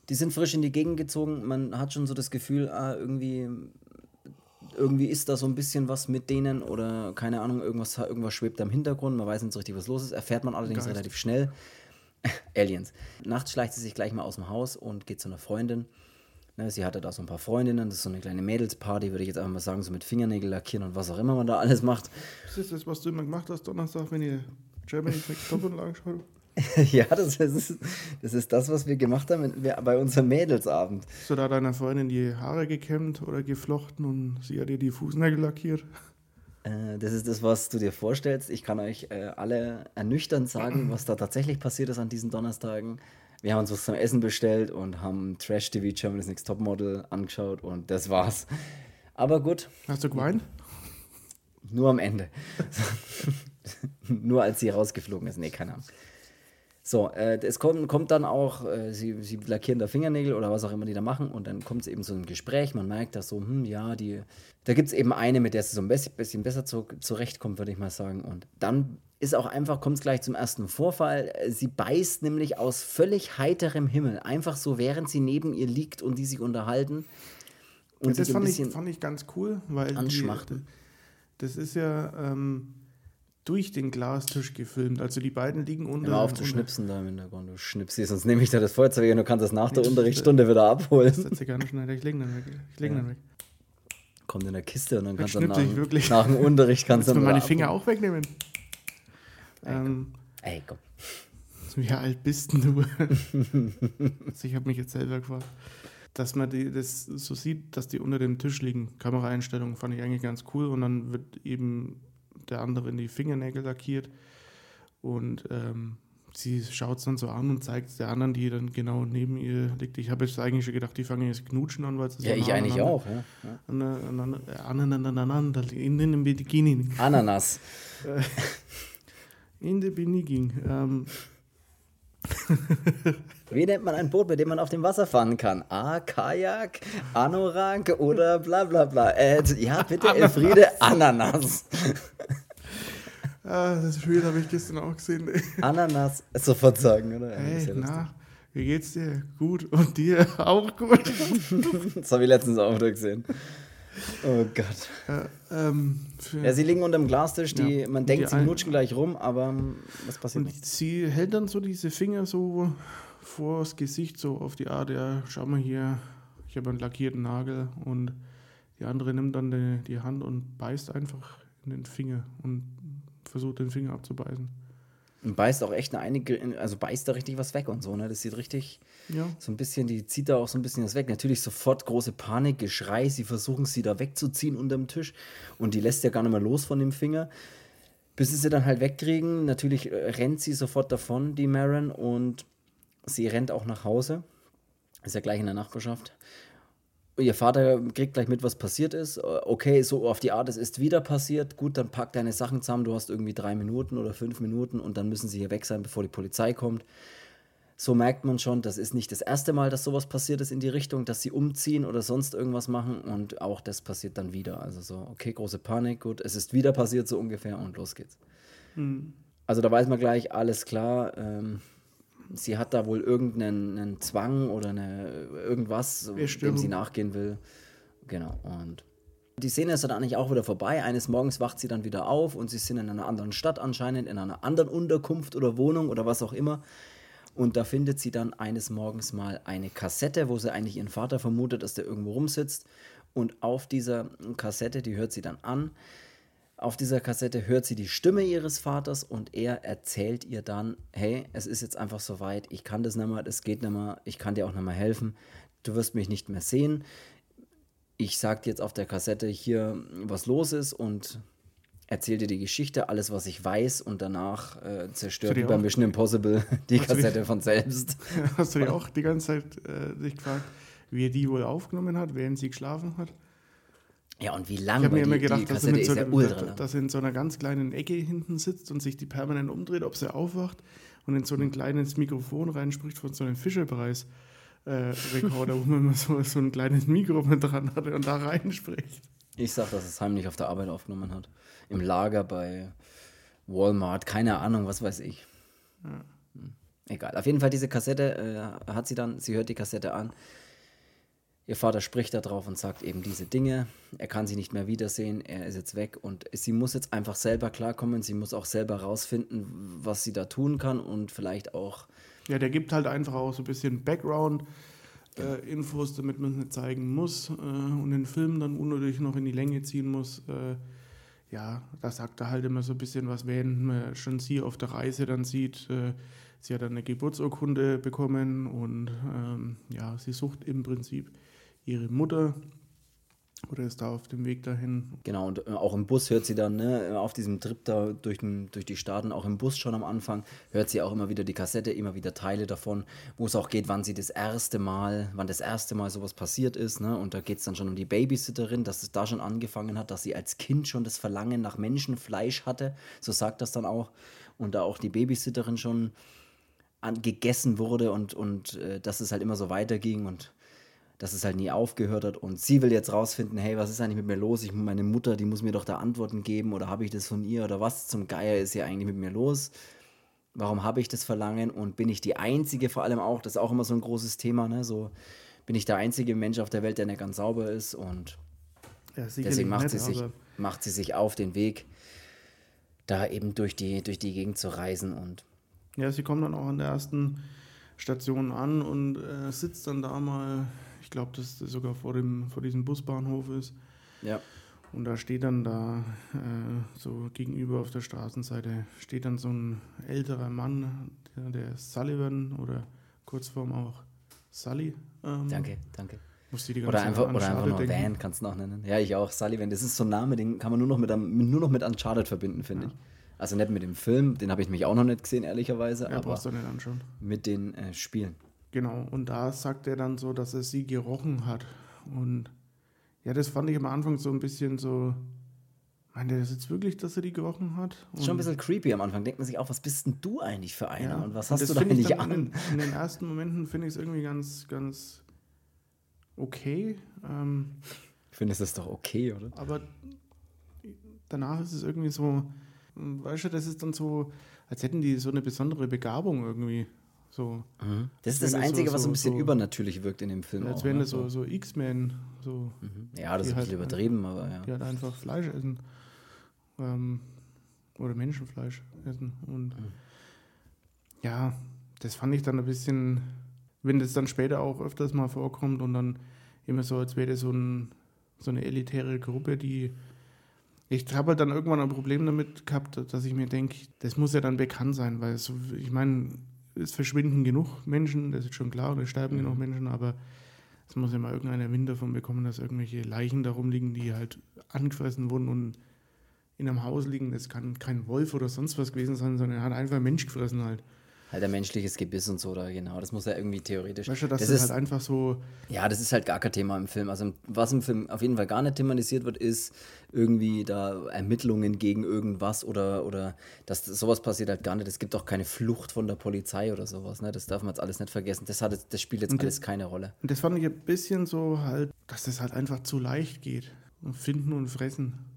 Die sind frisch in die Gegend gezogen. Man hat schon so das Gefühl, ah, irgendwie, irgendwie ist da so ein bisschen was mit denen oder keine Ahnung, irgendwas, irgendwas schwebt da im Hintergrund. Man weiß nicht so richtig, was los ist. Erfährt man allerdings Geist. relativ schnell. Aliens. Nachts schleicht sie sich gleich mal aus dem Haus und geht zu einer Freundin. Ne, sie hatte da so ein paar Freundinnen, das ist so eine kleine Mädelsparty, würde ich jetzt einfach mal sagen, so mit Fingernägel lackieren und was auch immer man da alles macht. Das ist das, was du immer gemacht hast Donnerstag, wenn ihr Germany Next Top und angeschaut ja, das ist, das ist das, was wir gemacht haben bei unserem Mädelsabend. Hast du da deiner Freundin die Haare gekämmt oder geflochten und sie hat dir die Fußnägel lackiert? Äh, Das ist das, was du dir vorstellst. Ich kann euch äh, alle ernüchternd sagen, was da tatsächlich passiert ist an diesen Donnerstagen. Wir haben uns was zum Essen bestellt und haben Trash TV Germany's Next Topmodel angeschaut und das war's. Aber gut, Hast du geweint? nur am Ende. nur als sie rausgeflogen ist. Nee, keine Ahnung. So, äh, es kommt, kommt dann auch, äh, sie, sie lackieren da Fingernägel oder was auch immer die da machen und dann kommt es eben zu einem Gespräch. Man merkt, dass so, hm, ja, die, da gibt es eben eine, mit der sie so ein bisschen, besser zu, zurechtkommt, würde ich mal sagen. Und dann ist auch einfach, kommt es gleich zum ersten Vorfall. Sie beißt nämlich aus völlig heiterem Himmel, einfach so, während sie neben ihr liegt und die sich unterhalten. Und Ja, das fand ich, fand ich ganz cool, weil die, anschmachten. das ist ja ähm, durch den Glastisch gefilmt. Also die beiden liegen unter. Hör auf zu schnipsen da im Hintergrund, du schnipst sonst nehme ich da das Feuerzeug und du kannst das nach der Nee, Unterrichtsstunde wieder abholen. Das setze ich gar nicht schnell. Ich lege dann weg. Ich lege Ja. dann weg. Kommt in der Kiste und dann kannst du nach, nach dem Unterricht kannst du dann meine Finger abholen. auch wegnehmen? Ähm, Ey, komm. wie alt bist denn du? also ich habe mich jetzt selber gefragt. dass man die, das so sieht, dass die unter dem Tisch liegen. Kameraeinstellungen fand ich eigentlich ganz cool und dann wird eben der andere in die Fingernägel lackiert und ähm, sie schaut es dann so an und zeigt es der anderen, die dann genau neben ihr liegt. Ich habe jetzt eigentlich schon gedacht, die fangen jetzt knutschen an, weil es Ja, so ich eigentlich auch. Ja. Aneinander- äh, aneinander in den Bikini. Ananas. In den Bikini. Ähm, Wie nennt man ein Boot, mit dem man auf dem Wasser fahren kann? A, Kajak, Anorak oder bla bla bla. Äh, ja, bitte, Elfriede, Ananas. ah, das Spiel habe ich gestern auch gesehen. Ananas, sofort sagen, oder? Hey, ja na, wie geht's dir? Gut. Und dir auch gut? Das habe ich letztens auch wieder gesehen. Oh Gott. äh, ähm, Ja, sie liegen unterm Glastisch, die, Ja. man denkt, die sie knutschen gleich rum, aber ähm, was passiert nicht? und sie hält dann so diese Finger so vors Gesicht, so auf die Art, ja, schau mal hier, ich habe einen lackierten Nagel. Und die andere nimmt dann die, die Hand und beißt einfach in den Finger und versucht den Finger abzubeißen. Und beißt auch echt eine einige, also beißt da richtig was weg und so, ne? Das sieht richtig Ja. so ein bisschen, die zieht da auch so ein bisschen was weg. Natürlich sofort große Panik, Geschrei, sie versuchen sie da wegzuziehen unterm Tisch und die lässt ja gar nicht mehr los von dem Finger. Bis sie sie dann halt wegkriegen, natürlich äh, rennt sie sofort davon, die Maren, und sie rennt auch nach Hause. Ist ja gleich in der Nachbarschaft. Ihr Vater kriegt gleich mit, was passiert ist. Äh, Okay, so auf die Art, es ist wieder passiert. Gut, dann pack deine Sachen zusammen. Du hast irgendwie drei Minuten oder fünf Minuten und dann müssen sie hier weg sein, bevor die Polizei kommt. So merkt man schon, das ist nicht das erste Mal, dass sowas passiert ist in die Richtung, dass sie umziehen oder sonst irgendwas machen und auch das passiert dann wieder. Also so, okay, große Panik, gut, es ist wieder passiert so ungefähr und los geht's. Also da weiß man gleich, alles klar, ähm, sie hat da wohl irgendeinen einen Zwang oder eine, irgendwas, dem sie nachgehen will. Genau, und die Szene ist dann eigentlich auch wieder vorbei. Eines Morgens wacht sie dann wieder auf und sie sind in einer anderen Stadt anscheinend, in einer anderen Unterkunft oder Wohnung oder was auch immer. Und da findet sie dann eines Morgens mal eine Kassette, wo sie eigentlich ihren Vater vermutet, dass der irgendwo rumsitzt. Und auf dieser Kassette, die hört sie dann an, auf dieser Kassette hört sie die Stimme ihres Vaters und er erzählt ihr dann, hey, es ist jetzt einfach soweit, ich kann das nicht mehr, das geht nicht mehr, ich kann dir auch nicht mehr helfen, du wirst mich nicht mehr sehen. Ich sag dir jetzt auf der Kassette hier, was los ist und erzähl dir die Geschichte, alles, was ich weiß und danach äh, zerstört wie die bei Mission Impossible die du die- Kassette von selbst. Hast du dir auch die ganze Zeit äh, dich gefragt, wie er die wohl aufgenommen hat, während sie geschlafen hat? Ja, und wie Ich lange, habe mir weil immer die, gedacht, die dass, er Kassette mit ist so, ja lang. dass er in so einer ganz kleinen Ecke hinten sitzt und sich die permanent umdreht, ob sie aufwacht und in so ein kleines Mikrofon reinspricht von so einem Fischerpreis. Äh, Rekorder, wo man immer so, so ein kleines Mikro mit dran hatte und da reinspricht. Ich sag, dass es heimlich auf der Arbeit aufgenommen hat. Im Lager bei Walmart, keine Ahnung, was weiß ich. Hm. Egal. Auf jeden Fall, diese Kassette äh, hat sie dann, sie hört die Kassette an. Ihr Vater spricht da drauf und sagt eben diese Dinge. Er kann sie nicht mehr wiedersehen, er ist jetzt weg und sie muss jetzt einfach selber klarkommen. Sie muss auch selber rausfinden, was sie da tun kann und vielleicht auch Ja, der gibt halt einfach auch so ein bisschen Background-Infos, damit man es nicht zeigen muss äh, und den Film dann unnötig noch in die Länge ziehen muss. Äh, ja, da sagt er halt immer so ein bisschen was, während man schon sie auf der Reise dann sieht. Äh, sie hat dann eine Geburtsurkunde bekommen und ähm, ja, sie sucht im Prinzip ihre Mutter oder ist da auf dem Weg dahin. Genau, und äh, auch im Bus hört sie dann, ne, auf diesem Trip da durch, den, durch die Staaten, auch im Bus schon am Anfang, hört sie auch immer wieder die Kassette, immer wieder Teile davon, wo es auch geht, wann sie das erste Mal, wann das erste Mal sowas passiert ist, ne? Und da geht es dann schon um die Babysitterin, dass es da schon angefangen hat, dass sie als Kind schon das Verlangen nach Menschenfleisch hatte, so sagt das dann auch. Und da auch die Babysitterin schon an, gegessen wurde und, und äh, dass es halt immer so weiterging und dass es halt nie aufgehört hat. Und sie will jetzt rausfinden, hey, was ist eigentlich mit mir los? Ich, meine Mutter, die muss mir doch da Antworten geben. Oder habe ich das von ihr? Oder was zum Geier ist hier eigentlich mit mir los? Warum habe ich das Verlangen? Und bin ich die Einzige vor allem auch, das ist auch immer so ein großes Thema, ne? So bin ich der einzige Mensch auf der Welt, der nicht ganz sauber ist? Und Ja, deswegen macht, nicht, sie sich, macht sie sich auf den Weg, da eben durch die, durch die Gegend zu reisen. Und Ja, sie kommt dann auch an der ersten Station an und äh, sitzt dann da mal, ich glaube, dass das sogar vor, dem, vor diesem Busbahnhof ist. ja, Und da steht dann da, äh, so gegenüber auf der Straßenseite, steht dann so ein älterer Mann, der, der Sullivan oder Kurzform auch Sully. Ähm, danke, danke. Oder einfach, oder einfach nur denken. Van kannst du noch nennen. Ja, ich auch. Sullivan, das ist so ein Name, den kann man nur noch mit, nur noch mit Uncharted verbinden, finde ja. ich. Also nicht mit dem Film, den habe ich mich auch noch nicht gesehen, ehrlicherweise. Ja, aber du nicht anschauen. Mit den äh, Spielen. Genau, und da sagt er dann so, dass er sie gerochen hat. Und ja, das fand ich am Anfang so ein bisschen so. Meint er das jetzt wirklich, dass er die gerochen hat? Und schon ein bisschen creepy am Anfang. Denkt man sich auch, was bist denn du eigentlich für einer? Ja, und was hast und du da eigentlich an? In, in, den ersten Momenten finde ich es irgendwie ganz, ganz okay. Ähm, ich finde, es ist doch okay, oder? Aber danach ist es irgendwie so, weißt du, das ist dann so, als hätten die so eine besondere Begabung irgendwie. So. Mhm. Das ist das Einzige, so, was so ein bisschen so, übernatürlich wirkt in dem Film. Als wären ne? das so, so X-Men. So, mhm. Ja, das ist ein halt bisschen halt, übertrieben, aber ja. Die halt einfach Fleisch essen. Ähm, oder Menschenfleisch essen. Und mhm. ja, das fand ich dann ein bisschen, wenn das dann später auch öfters mal vorkommt und dann immer so, als wäre das so, ein, so eine elitäre Gruppe, die ich habe halt dann irgendwann ein Problem damit gehabt, dass ich mir denke, das muss ja dann bekannt sein, weil so, ich meine, es verschwinden genug Menschen, das ist schon klar, und es sterben mhm. genug Menschen, aber es muss ja mal irgendeiner Wind davon bekommen, dass irgendwelche Leichen darum liegen, die halt angefressen wurden und in einem Haus liegen. Das kann kein Wolf oder sonst was gewesen sein, sondern er hat einfach ein Mensch gefressen halt halt ein menschliches Gebiss und so, da genau. Das muss ja irgendwie theoretisch. Weißt du, das, das ist halt einfach so. Ja, das ist halt gar kein Thema im Film. Also, was im Film auf jeden Fall gar nicht thematisiert wird, ist irgendwie da Ermittlungen gegen irgendwas oder, oder dass sowas passiert halt gar nicht. Es gibt auch keine Flucht von der Polizei oder sowas. Ne? Das darf man jetzt alles nicht vergessen. Das, hat, das spielt jetzt und alles keine Rolle. Und das fand ich ein bisschen so halt, dass das halt einfach zu leicht geht. Und finden und fressen.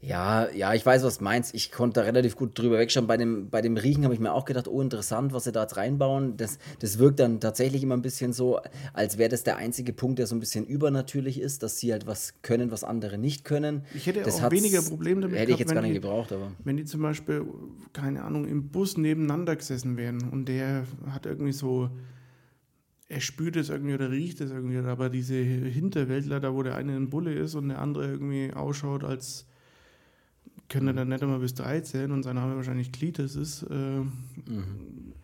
Ja, ja, ich weiß, was du meinst. Ich konnte da relativ gut drüber wegschauen. Bei dem, bei dem Riechen habe ich mir auch gedacht, oh, interessant, was sie da jetzt reinbauen. Das, das wirkt dann tatsächlich immer ein bisschen so, als wäre das der einzige Punkt, der so ein bisschen übernatürlich ist, dass sie halt was können, was andere nicht können. Ich hätte das auch weniger Probleme damit Hätte ich jetzt gar nicht die, gebraucht, aber. Wenn die zum Beispiel, keine Ahnung, im Bus nebeneinander gesessen wären und der hat irgendwie so er spürt es irgendwie oder riecht es irgendwie, aber diese Hinterwäldler, da wo der eine ein Bulle ist und der andere irgendwie ausschaut als können dann nicht einmal bis drei zählen und sein Name wahrscheinlich Klites ist. Äh, mhm.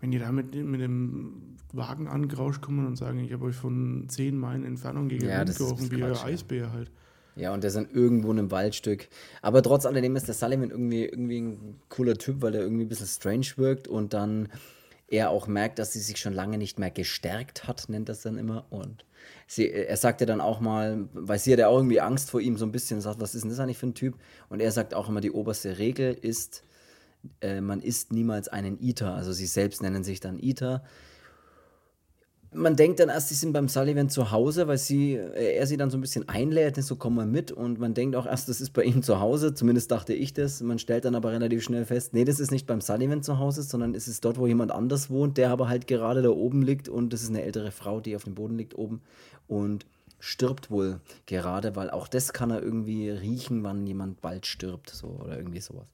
Wenn die da mit, mit dem Wagen angerauscht kommen und sagen, ich habe euch von zehn Meilen Entfernung gegen ja, gerochen, wie euer Eisbär halt. Ja, und der ist dann irgendwo in einem Waldstück. Aber trotz alledem ist der Sullivan irgendwie, irgendwie ein cooler Typ, weil der irgendwie ein bisschen strange wirkt und dann er auch merkt, dass sie sich schon lange nicht mehr gestärkt hat, nennt das dann immer. Und sie, er sagte dann auch mal, weil sie hat ja auch irgendwie Angst vor ihm so ein bisschen, sagt, was ist denn das eigentlich für ein Typ? Und er sagt auch immer, die oberste Regel ist, äh, man isst niemals einen Eater. Also sie selbst nennen sich dann Eater man denkt dann erst, sie sind beim Sullivan zu Hause, weil sie, äh, er sie dann so ein bisschen einlädt, so komm mal mit und man denkt auch erst, das ist bei ihm zu Hause, zumindest dachte ich das. Man stellt dann aber relativ schnell fest, nee, das ist nicht beim Sullivan zu Hause, sondern es ist dort, wo jemand anders wohnt, der aber halt gerade da oben liegt und das ist eine ältere Frau, die auf dem Boden liegt oben und stirbt wohl gerade, weil auch das kann er irgendwie riechen, wann jemand bald stirbt, so oder irgendwie sowas.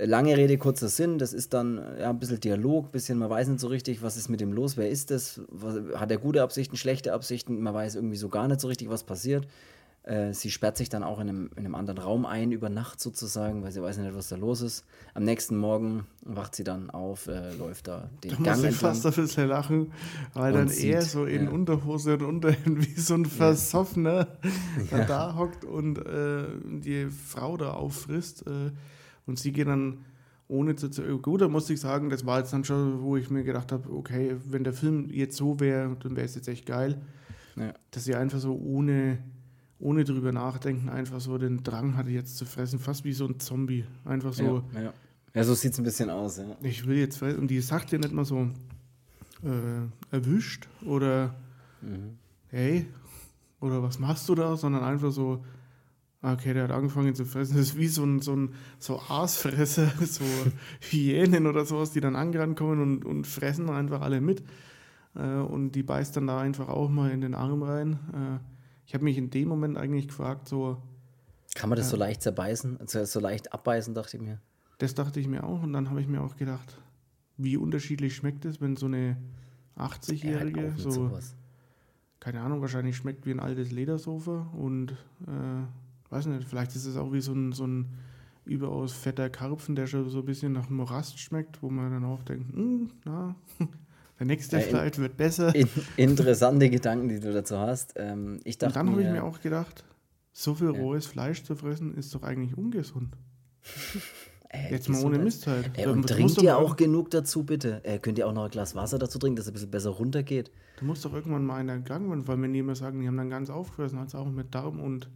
Lange Rede, kurzer Sinn, das ist dann ja, ein bisschen Dialog, ein bisschen, man weiß nicht so richtig, was ist mit dem los, wer ist das, was, hat er gute Absichten, schlechte Absichten, man weiß irgendwie so gar nicht so richtig, was passiert. Äh, sie sperrt sich dann auch in einem, in einem anderen Raum ein, über Nacht sozusagen, weil sie weiß nicht, was da los ist. Am nächsten Morgen wacht sie dann auf, äh, läuft da den da Gang muss ich fast ein bisschen lachen, weil dann sieht, er so in ja. Unterhose und Unterhemd wie so ein Versoffener ja. da hockt und äh, die Frau da auffrisst. Und sie gehen dann ohne zu. Gut, da muss ich sagen, das war jetzt dann schon, wo ich mir gedacht habe, okay, wenn der Film jetzt so wäre, dann wäre es jetzt echt geil. Ja. Dass sie einfach so ohne, ohne drüber nachdenken, einfach so den Drang hatte, jetzt zu fressen, fast wie so ein Zombie. Einfach so. Ja, ja. ja so sieht es ein bisschen aus, ja. Ich will jetzt fressen. Und die sagt ja nicht mal so äh, erwischt oder mhm. hey, oder was machst du da, sondern einfach so, Okay, der hat angefangen zu fressen. Das ist wie so ein, so ein so Aasfresser, so Hyänen oder sowas, die dann angerannt kommen und, und fressen einfach alle mit. Äh, und die beißt dann da einfach auch mal in den Arm rein. Äh, ich habe mich in dem Moment eigentlich gefragt, so. Kann man das äh, so leicht zerbeißen, also so leicht abbeißen, dachte ich mir. Das dachte ich mir auch. Und dann habe ich mir auch gedacht, wie unterschiedlich schmeckt es, wenn so eine 80-Jährige ja, halt so. Sowas. Keine Ahnung, wahrscheinlich schmeckt wie ein altes Ledersofa und. Äh, weiß nicht, vielleicht ist es auch wie so ein, so ein überaus fetter Karpfen, der schon so ein bisschen nach Morast schmeckt, wo man dann auch denkt, hm, na, Der nächste ja, Flight wird besser. In, interessante Gedanken, die du dazu hast. Ähm, ich dachte Und dann habe ich mir auch gedacht, so viel rohes Fleisch zu fressen, ist doch eigentlich ungesund. Äh, Jetzt mal ohne Mist halt. Äh, und trinkt ihr auch genug dazu, bitte? Äh, könnt ihr auch noch ein Glas Wasser dazu trinken, dass es ein bisschen besser runtergeht? Du musst doch irgendwann mal in der Gang, weil wenn die immer sagen, die haben dann ganz aufgefressen, hat es auch mit Darm und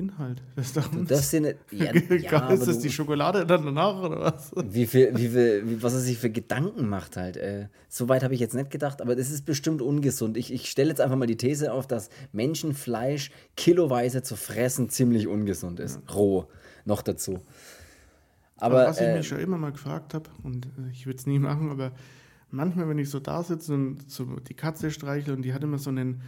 Inhalt. Das dir nicht. Ja, ja, ist das die Schokolade dann danach oder was? Wie viel, wie viel, wie, was er sich für Gedanken macht halt. Äh, so weit habe ich jetzt nicht gedacht, aber das ist bestimmt ungesund. Ich, ich stelle jetzt einfach mal die These auf, dass Menschenfleisch kiloweise zu fressen ziemlich ungesund ist. Ja. Roh noch dazu. Aber, aber was äh, ich mich schon immer mal gefragt habe, und ich würde es nie machen, aber manchmal, wenn ich so da sitze und so die Katze streichle und die hat immer so einen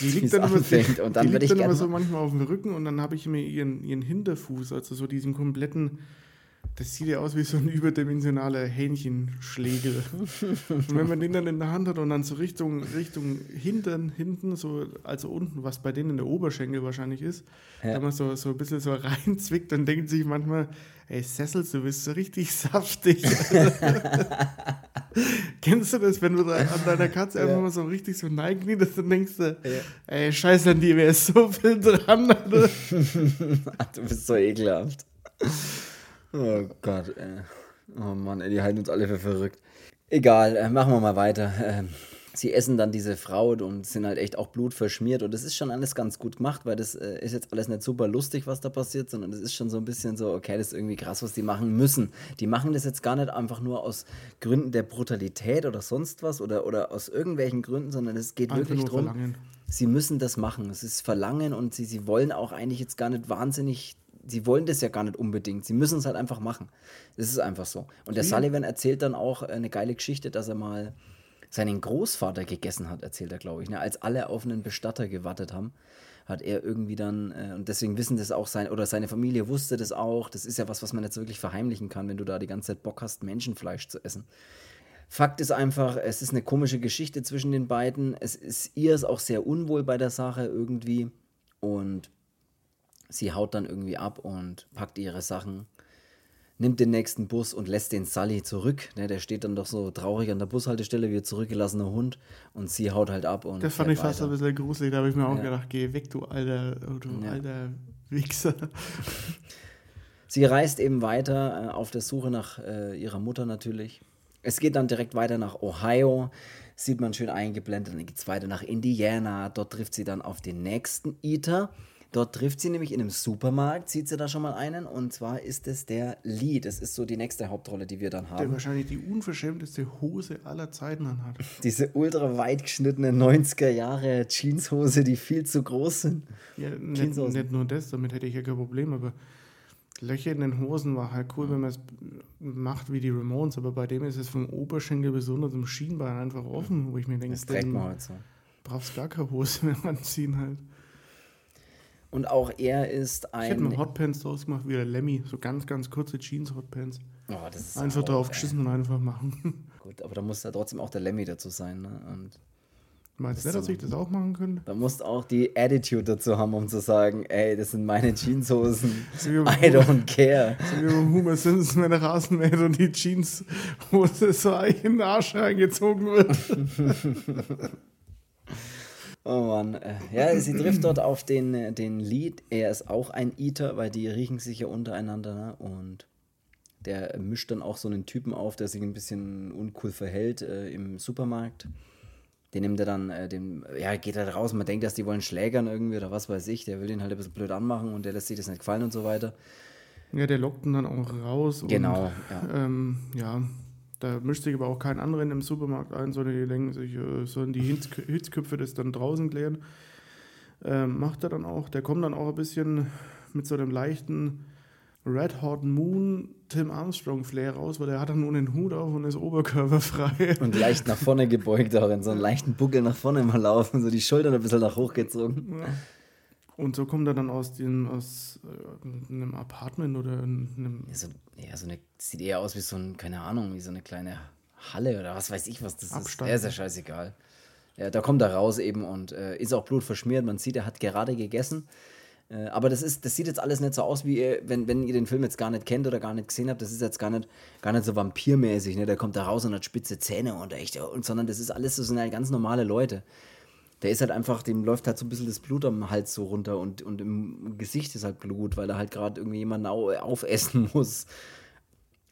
die liegt dann, immer, die, und dann, die liegt dann immer so manchmal auf dem Rücken und dann habe ich mir ihren, ihren Hinterfuß, also so diesen kompletten, das sieht ja aus wie so ein überdimensionaler Hähnchenschlägel. und wenn man den dann in der Hand hat und dann so Richtung, Richtung Hintern, hinten, so, also unten, was bei denen in der Oberschenkel wahrscheinlich ist, ja. wenn man so, so ein bisschen so reinzwickt, dann denkt sich manchmal, ey Sessel, du bist so richtig saftig. Kennst du das, wenn du da an deiner Katze ja. einfach mal so richtig so neigniedest und denkst du, ja. ey, scheiße, an dir wäre so viel dran. du bist so ekelhaft. Oh Gott, ey. Oh Mann, ey, die halten uns alle für verrückt. Egal, äh, machen wir mal weiter. Ähm, sie essen dann diese Frau und sind halt echt auch blutverschmiert. Und das ist schon alles ganz gut gemacht, weil das äh, ist jetzt alles nicht super lustig, was da passiert, sondern das ist schon so ein bisschen so, okay, das ist irgendwie krass, was die machen müssen. Die machen das jetzt gar nicht einfach nur aus Gründen der Brutalität oder sonst was oder, oder aus irgendwelchen Gründen, sondern es geht einfach wirklich darum, sie müssen das machen. Es ist Verlangen und sie, sie wollen auch eigentlich jetzt gar nicht wahnsinnig sie wollen das ja gar nicht unbedingt. Sie müssen es halt einfach machen. Das ist einfach so. Und der Sullivan erzählt dann auch eine geile Geschichte, dass er mal seinen Großvater gegessen hat, erzählt er, glaube ich. Ne? Als alle auf einen Bestatter gewartet haben, hat er irgendwie dann, äh, und deswegen wissen das auch sein, oder seine Familie wusste das auch. Das ist ja was, was man jetzt wirklich verheimlichen kann, wenn du da die ganze Zeit Bock hast, Menschenfleisch zu essen. Fakt ist einfach, es ist eine komische Geschichte zwischen den beiden. Es ist ihr ist auch sehr unwohl bei der Sache irgendwie. Und sie haut dann irgendwie ab und packt ihre Sachen nimmt den nächsten Bus und lässt den Sully zurück. Ne, der steht dann doch so traurig an der Bushaltestelle wie ein zurückgelassener Hund und sie haut halt ab. Und das fand ich fast weiter. ein bisschen gruselig. Da habe ich mir auch ja. gedacht, geh weg, du alter, du ja. alter Wichser. Sie reist eben weiter äh, auf der Suche nach äh, ihrer Mutter natürlich. Es geht dann direkt weiter nach Ohio. Sieht man schön eingeblendet. Dann geht es weiter nach Indiana. Dort trifft sie dann auf den nächsten Eater. Dort trifft sie nämlich in einem Supermarkt, sieht sie da schon mal einen, und zwar ist es der Lee. Das ist so die nächste Hauptrolle, die wir dann haben. Der wahrscheinlich die unverschämteste Hose aller Zeiten anhat. Diese ultra weit geschnittene 90er Jahre Jeanshose, die viel zu groß sind. Ja, nicht, nicht, nur das, damit hätte ich ja kein Problem, aber Löcher in den Hosen war halt cool, wenn man es macht wie die Ramones, aber bei dem ist es vom Oberschenkel bis unter zum Schienbein einfach offen, wo ich mir denke, das trägt man halt so. Brauchst gar keine Hose mehr anziehen halt. Und auch er ist ein. Ich hätte mal Hotpants draus gemacht, wie der Lemmy. So ganz, ganz kurze Jeans-Hotpants. Oh, einfach drauf geschissen und einfach machen. Gut, aber da muss ja trotzdem auch der Lemmy dazu sein. Ne? Und Meinst du, dass ich das auch machen könnte? Da musst auch die Attitude dazu haben, um zu sagen, ey, das sind meine Jeanshosen. I don't care. So wie beim Homer Simpson, wenn der Rasenmäht und die Jeanshose so in den Arsch eingezogen wird. Oh Mann. Äh, ja, sie trifft dort auf den, äh, den Lead. Er ist auch ein Eater, weil die riechen sich ja untereinander. Ne? Und der mischt dann auch so einen Typen auf, der sich ein bisschen uncool verhält äh, im Supermarkt. Den nimmt er dann, äh, den, ja, geht halt raus. Man denkt, dass die wollen schlägern irgendwie oder was weiß ich. Der will den halt ein bisschen blöd anmachen und der lässt sich das nicht gefallen und so weiter. Ja, der lockt ihn dann auch raus. Genau, und, ja. Ähm, ja, da mischt sich aber auch kein anderer in dem Supermarkt ein, sondern die lenken sich, äh, sollen die Hitzköpfe das dann draußen klären. Ähm, macht er dann auch. Der kommt dann auch ein bisschen mit so einem leichten Red Hot Moon Tim Armstrong Flair raus, weil der hat dann nur einen Hut auf und ist oberkörperfrei. Und leicht nach vorne gebeugt auch, in so einen leichten Buckel nach vorne mal laufen, so die Schultern ein bisschen nach hochgezogen. Ja. Und so kommt er dann aus, den, aus äh, einem Apartment oder einem. Ja, so, ja, so eine, sieht eher aus wie so ein, keine Ahnung, wie so eine kleine Halle oder was weiß ich, was das Abstand. ist. Ja, ist ja scheißegal. Ja, da kommt er raus eben und äh, ist auch blutverschmiert. Man sieht, er hat gerade gegessen. Äh, aber das, ist, das sieht jetzt alles nicht so aus, wie ihr, wenn, wenn ihr den Film jetzt gar nicht kennt oder gar nicht gesehen habt. Das ist jetzt gar nicht, gar nicht so vampirmäßig. Ne? Der kommt da raus und hat spitze Zähne und echt, und, sondern das ist alles, das sind halt ganz normale Leute. Der ist halt einfach, dem läuft halt so ein bisschen das Blut am Hals so runter und, und im Gesicht ist halt Blut, weil er halt gerade irgendwie jemanden aufessen muss.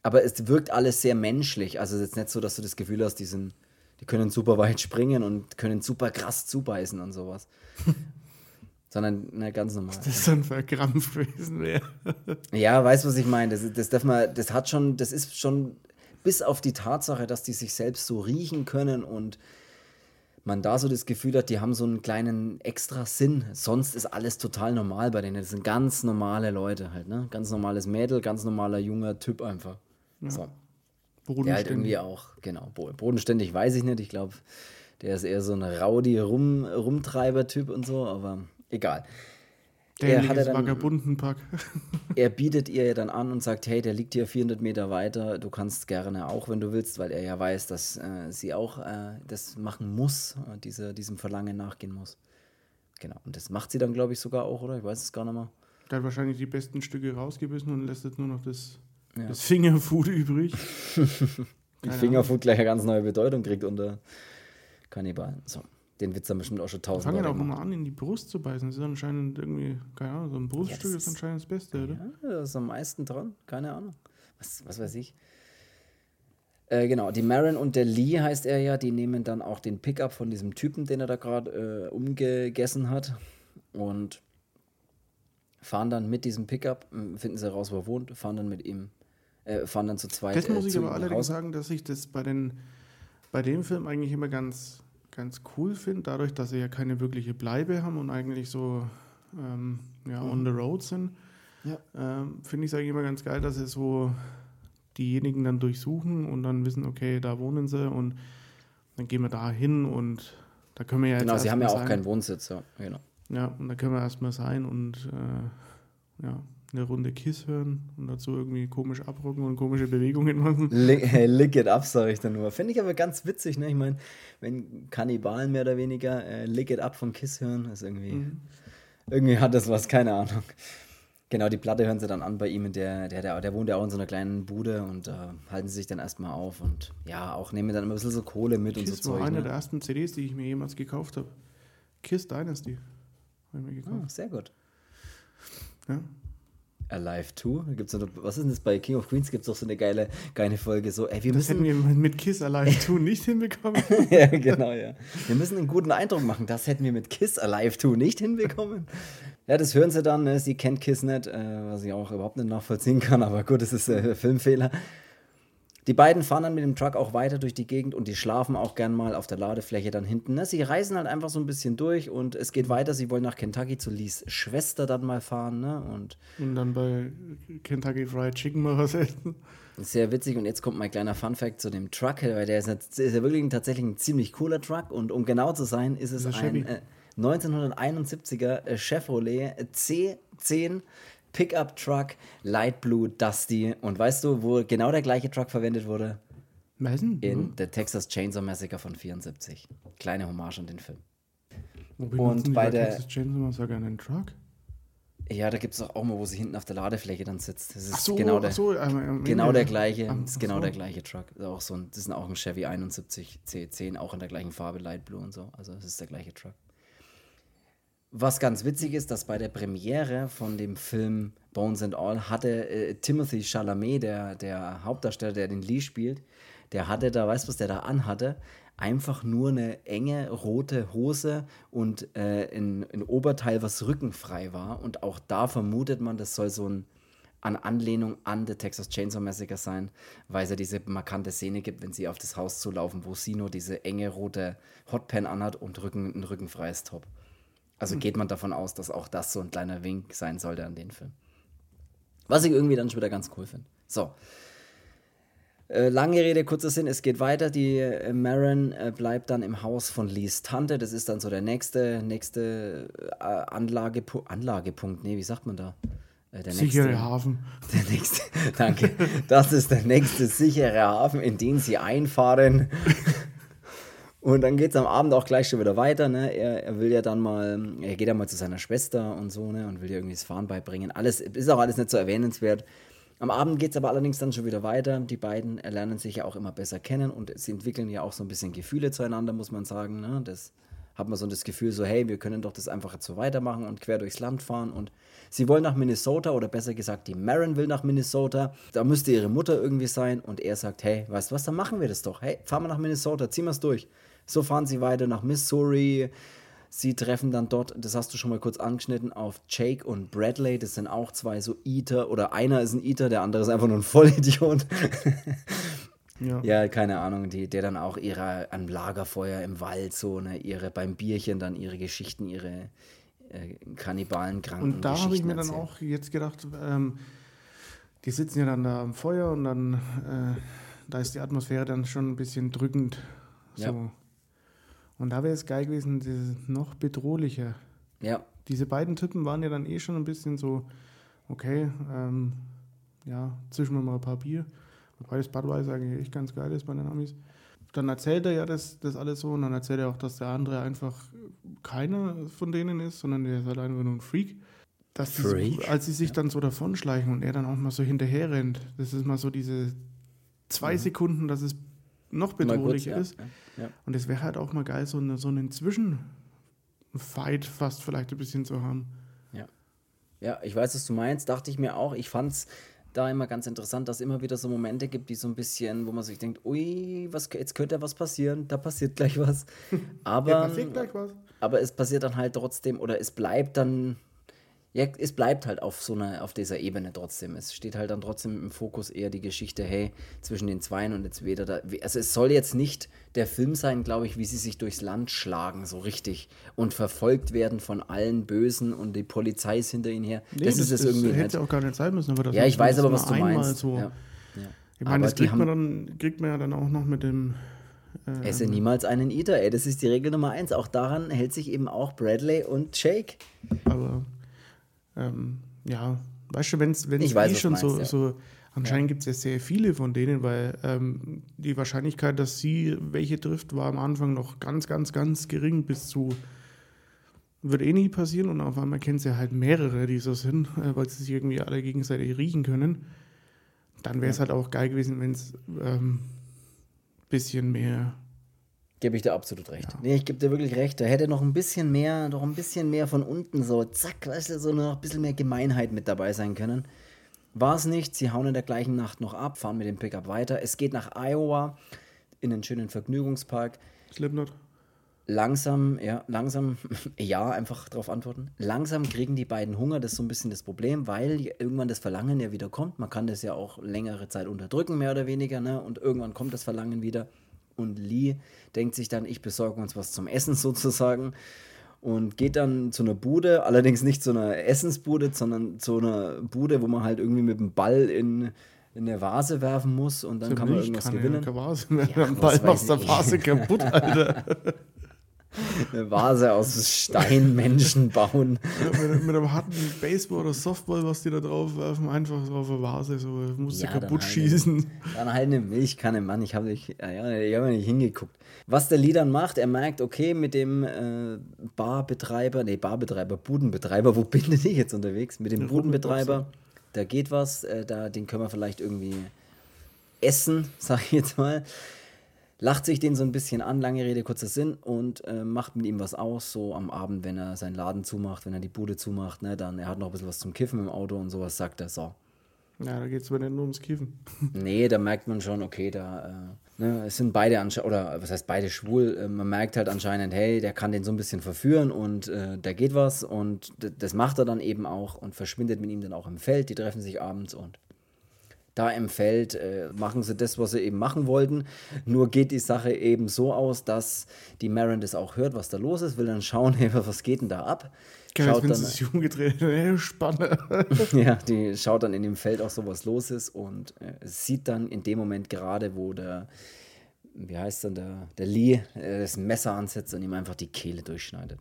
Aber es wirkt alles sehr menschlich. Also es ist jetzt nicht so, dass du das Gefühl hast, die sind, die können super weit springen und können super krass zubeißen und sowas. sondern na, ganz normal. Das ist dann verkrampft gewesen wäre. ja, weißt du, was ich meine? Das, das darf man, das hat schon, das ist schon bis auf die Tatsache, dass die sich selbst so riechen können und man da so das Gefühl hat, die haben so einen kleinen extra Sinn. Sonst ist alles total normal bei denen. Das sind ganz normale Leute halt, ne? Ganz normales Mädel, ganz normaler junger Typ einfach. Ja. So. Bodenständig. Der halt irgendwie auch, genau, bodenständig weiß ich nicht. Ich glaube, der ist eher so ein rowdy Rum, und so, aber egal. Er hat er dann, Vagabundenpack. er bietet ihr dann an und sagt, hey, der liegt hier 400 Meter weiter, du kannst gerne auch, wenn du willst, weil er ja weiß, dass äh, sie auch äh, das machen muss, äh, diese, diesem Verlangen nachgehen muss. Genau, und das macht sie dann, glaube ich, sogar auch, oder? Ich weiß es gar nicht mehr. Der hat wahrscheinlich die besten Stücke rausgebissen und lässt jetzt nur noch das, ja. das Fingerfood übrig. die Fingerfood gleich eine ganz neue Bedeutung kriegt unter Kannibalen. So. Den Witz haben bestimmt auch schon tausend Fangen auch nochmal an, in die Brust zu beißen. Das ist anscheinend irgendwie, keine Ahnung, so ein Bruststück ja, ist, ist, anscheinend das Beste, oder? Ja, da ist am meisten dran, keine Ahnung. Was, was weiß ich. Äh, genau, die Marin und der Lee heißt er ja, die nehmen dann auch den Pickup von diesem Typen, den er da gerade äh, umgegessen hat. Und fahren dann mit diesem Pickup, hm, finden sie raus, wo er wohnt, fahren dann mit ihm, äh, fahren dann zu zweit. Das muss äh, ich aber allerdings sagen, dass ich das bei, den, bei dem Film eigentlich immer ganz ganz cool finde, dadurch, dass sie ja keine wirkliche Bleibe haben und eigentlich so ähm, ja, mhm. on the road sind, ja. ähm, finde ich es eigentlich immer ganz geil, dass sie so diejenigen dann durchsuchen und dann wissen, okay, da wohnen sie und dann gehen wir da hin und da können wir ja Genau, sie haben ja auch sein. keinen Wohnsitz, ja, genau. Ja, und da können wir erstmal sein und äh, ja, eine Runde Kiss hören und dazu irgendwie komisch abrocken und komische Bewegungen machen. Lick, hey, lick it up, sage ich dann nur. Finde ich aber ganz witzig, ne? Ich meine, wenn Kannibalen mehr oder weniger äh, Lick it up von Kiss hören, ist irgendwie, mhm. irgendwie hat das was, keine Ahnung. Genau, die Platte hören sie dann an bei ihm, der, der, der, der wohnt ja auch in so einer kleinen Bude und äh, halten sie sich dann erstmal auf und ja, auch nehmen dann immer ein bisschen so Kohle mit Kiss und so war Zeug. eine ne? der ersten CDs, die ich mir jemals gekauft habe. Kiss Dynasty. Habe ich mir gekauft. Oh, sehr gut. Ja, Alive 2? Gibt's noch, was ist denn das bei King of Queens? Gibt es doch so eine geile, geile Folge. So, ey, wir das müssen, hätten wir mit Kiss Alive 2 nicht hinbekommen. ja, genau, ja. Wir müssen einen guten Eindruck machen. Das hätten wir mit Kiss Alive 2 nicht hinbekommen. Ja, das hören sie dann. Ne? Sie kennt Kiss nicht, äh, was ich auch überhaupt nicht nachvollziehen kann. Aber gut, das ist äh, Filmfehler. Die beiden fahren dann mit dem Truck auch weiter durch die Gegend und die schlafen auch gern mal auf der Ladefläche dann hinten. Ne? Sie reisen halt einfach so ein bisschen durch und es geht weiter. Sie wollen nach Kentucky zu Lees Schwester dann mal fahren. Ne? Und, und dann bei Kentucky Fried Chicken mal was essen. Sehr witzig. Und jetzt kommt mein kleiner Fun-Fact zu dem Truck, weil der ist, ist ja wirklich ein, tatsächlich ein ziemlich cooler Truck. Und um genau zu sein, ist es ein äh, 1971er äh, Chevrolet C10 Pickup Truck, Light Blue, Dusty. Und weißt du, wo genau der gleiche Truck verwendet wurde? Meisen? In mhm. The Texas Chainsaw Massacre von 74. Kleine Hommage an den Film. Und bei der Texas Chainsaw Massacre einen Truck? Ja, da gibt es auch mal, wo sie hinten auf der Ladefläche dann sitzt. Das ist so, genau der, so, ähm, genau der gleiche, ist genau so. der gleiche Truck. Das ist, auch so ein, das ist auch ein Chevy 71 C10, auch in der gleichen Farbe, Light Blue und so. Also das ist der gleiche Truck. Was ganz witzig ist, dass bei der Premiere von dem Film Bones and All hatte äh, Timothy Chalamet, der, der Hauptdarsteller, der den Lee spielt, der hatte da, weißt du, was der da anhatte? Einfach nur eine enge rote Hose und äh, ein, ein Oberteil, was rückenfrei war. Und auch da vermutet man, das soll so ein an Anlehnung an The Texas Chainsaw Massacre sein, weil es ja diese markante Szene gibt, wenn sie auf das Haus zulaufen, wo Sino diese enge rote Hotpan anhat und Rücken, ein rückenfreies Top. Also geht man davon aus, dass auch das so ein kleiner Wink sein sollte an den Film. Was ich irgendwie dann schon wieder ganz cool finde. So. Äh, lange Rede, kurzer Sinn, es geht weiter. Die äh, Marin äh, bleibt dann im Haus von Lees Tante. Das ist dann so der nächste, nächste äh, Anlagepu Anlagepunkt. Nee, wie sagt man da? Äh, der sichere nächste, Hafen. Der nächste, danke. Das ist der nächste sichere Hafen, in den sie einfahren. Und dann geht es am Abend auch gleich schon wieder weiter. Ne? Er, er will ja dann mal, er geht ja mal zu seiner Schwester und so, ne? Und will ihr irgendwie das Fahren beibringen. Alles ist auch alles nicht so erwähnenswert. Am Abend geht es aber allerdings dann schon wieder weiter. Die beiden lernen sich ja auch immer besser kennen und sie entwickeln ja auch so ein bisschen Gefühle zueinander, muss man sagen. Ne? Das hat man so das Gefühl, so, hey, wir können doch das einfach jetzt so weitermachen und quer durchs Land fahren. Und sie wollen nach Minnesota oder besser gesagt, die Maren will nach Minnesota. Da müsste ihre Mutter irgendwie sein und er sagt, hey, weißt du was, dann machen wir das doch. Hey, fahren wir nach Minnesota, ziehen wir es durch. So fahren sie weiter nach Missouri. Sie treffen dann dort, das hast du schon mal kurz angeschnitten, auf Jake und Bradley. Das sind auch zwei so Eater oder einer ist ein Eater, der andere ist einfach nur ein Vollidiot. ja. ja, keine Ahnung, die, der dann auch ihre am Lagerfeuer im Wald so, ne, ihre beim Bierchen dann ihre Geschichten, ihre äh, Kannibalen kranken. Und da habe ich mir erzählt. dann auch jetzt gedacht, ähm, die sitzen ja dann da am Feuer und dann äh, da ist die Atmosphäre dann schon ein bisschen drückend. So. Ja. Und da wäre es geil gewesen, dieses noch bedrohlicher. Ja. Diese beiden Typen waren ja dann eh schon ein bisschen so, okay, ähm, ja, zischen wir mal ein paar Bier. Wobei das Budweiser eigentlich echt ganz geil ist bei den Amis. Dann erzählt er ja das, das alles so und dann erzählt er auch, dass der andere einfach keiner von denen ist, sondern der ist halt einfach nur ein Freak. Dass Freak? Die, als sie sich ja. dann so davonschleichen und er dann auch mal so hinterher rennt, das ist mal so diese zwei mhm. Sekunden, dass es noch bedrohlicher kurz, ist. Ja, ja. Und es wäre halt auch mal geil, so, eine, so einen Zwischenfight fast vielleicht ein bisschen zu haben. Ja. Ja, ich weiß, was du meinst. Dachte ich mir auch. Ich fand es da immer ganz interessant, dass es immer wieder so Momente gibt, die so ein bisschen, wo man sich denkt, ui, was, jetzt könnte was passieren, da passiert gleich was. Aber, ja, passiert gleich was. aber es passiert dann halt trotzdem, oder es bleibt dann ja, es bleibt halt auf so einer, auf dieser Ebene trotzdem. Es steht halt dann trotzdem im Fokus eher die Geschichte, hey, zwischen den Zweien und jetzt weder da. Also es soll jetzt nicht der Film sein, glaube ich, wie sie sich durchs Land schlagen, so richtig. Und verfolgt werden von allen Bösen und die Polizei ist hinter ihnen her. Nee, das, das, ist es irgendwie. Das hätte auch gar nicht sein müssen, aber das Ja, ich weiß aber, was du meinst. So. Ja. Ja. Ich meine, das kriegt man, dann, kriegt man ja dann auch noch mit dem. Äh, Esse niemals einen Eater, ey. Das ist die Regel Nummer eins. Auch daran hält sich eben auch Bradley und Jake. Aber ähm, ja, weißt du, wenn es eh schon meinst, so, ja. so, anscheinend ja. gibt es ja sehr viele von denen, weil ähm, die Wahrscheinlichkeit, dass sie welche trifft, war am Anfang noch ganz, ganz, ganz gering bis zu wird eh nie passieren und auf einmal kennt sie halt mehrere, die so sind, äh, weil sie sich irgendwie alle gegenseitig riechen können. Dann wäre es ja. halt auch geil gewesen, wenn es ein ähm, bisschen mehr Gebe ich dir absolut recht. Ja. Nee, ich gebe dir wirklich recht. Da hätte noch ein bisschen mehr, noch ein bisschen mehr von unten so, zack, weißt du, so noch ein bisschen mehr Gemeinheit mit dabei sein können. War es nicht. Sie hauen in der gleichen Nacht noch ab, fahren mit dem Pickup weiter. Es geht nach Iowa in einen schönen Vergnügungspark. Slipknot. Langsam, ja, langsam, ja, einfach darauf antworten. Langsam kriegen die beiden Hunger, das ist so ein bisschen das Problem, weil irgendwann das Verlangen ja wieder kommt. Man kann das ja auch längere Zeit unterdrücken, mehr oder weniger, ne? Und irgendwann kommt das Verlangen wieder und Lee denkt sich dann, ich besorge uns was zum Essen sozusagen und geht dann zu einer Bude, allerdings nicht zu einer Essensbude, sondern zu einer Bude, wo man halt irgendwie mit dem Ball in, in eine Vase werfen muss und dann so kann man irgendwas kann gewinnen. Ja, Vase, ja, Ball machst der Vase kaputt, Alter. eine Vase aus Steinmenschen bauen. Ja, mit, mit, einem harten Baseball oder Softball, was die da drauf werfen, einfach so auf eine Vase, so musst ja, kaputt dann schießen. Halt, dann halt eine Milchkanne, Mann, ich habe nicht, ja, ich hab nicht hingeguckt. Was der Lee dann macht, er merkt, okay, mit dem äh, Barbetreiber, nee, Barbetreiber, Budenbetreiber, wo bin ich jetzt unterwegs? Mit dem Der Budenbetreiber, da geht was, äh, da, den können wir vielleicht irgendwie essen, sag ich jetzt mal lacht sich den so ein bisschen an, lange Rede, kurzer Sinn, und äh, macht mit ihm was aus, so am Abend, wenn er seinen Laden zumacht, wenn er die Bude zumacht, ne, dann, er hat noch ein bisschen was zum Kiffen im Auto und sowas, sagt er, so. Ja, da geht es aber nicht nur ums Kiffen. nee, da merkt man schon, okay, da, äh, ne, es sind beide, oder was heißt beide schwul, äh, man merkt halt anscheinend, hey, der kann den so ein bisschen verführen und äh, da geht was und das macht er dann eben auch und verschwindet mit ihm dann auch im Feld, die treffen sich abends und da im Feld äh, machen sie das, was sie eben machen wollten. Nur geht die Sache eben so aus, dass die Marin das auch hört, was da los ist, will dann schauen, hey, was geht denn da ab? Schaut wenn dann, sich umgedreht, Spanne. ja, die schaut dann in dem Feld auch so, was los ist und äh, sieht dann in dem Moment gerade, wo der, wie heißt dann, der, der Lee äh, das Messer ansetzt und ihm einfach die Kehle durchschneidet.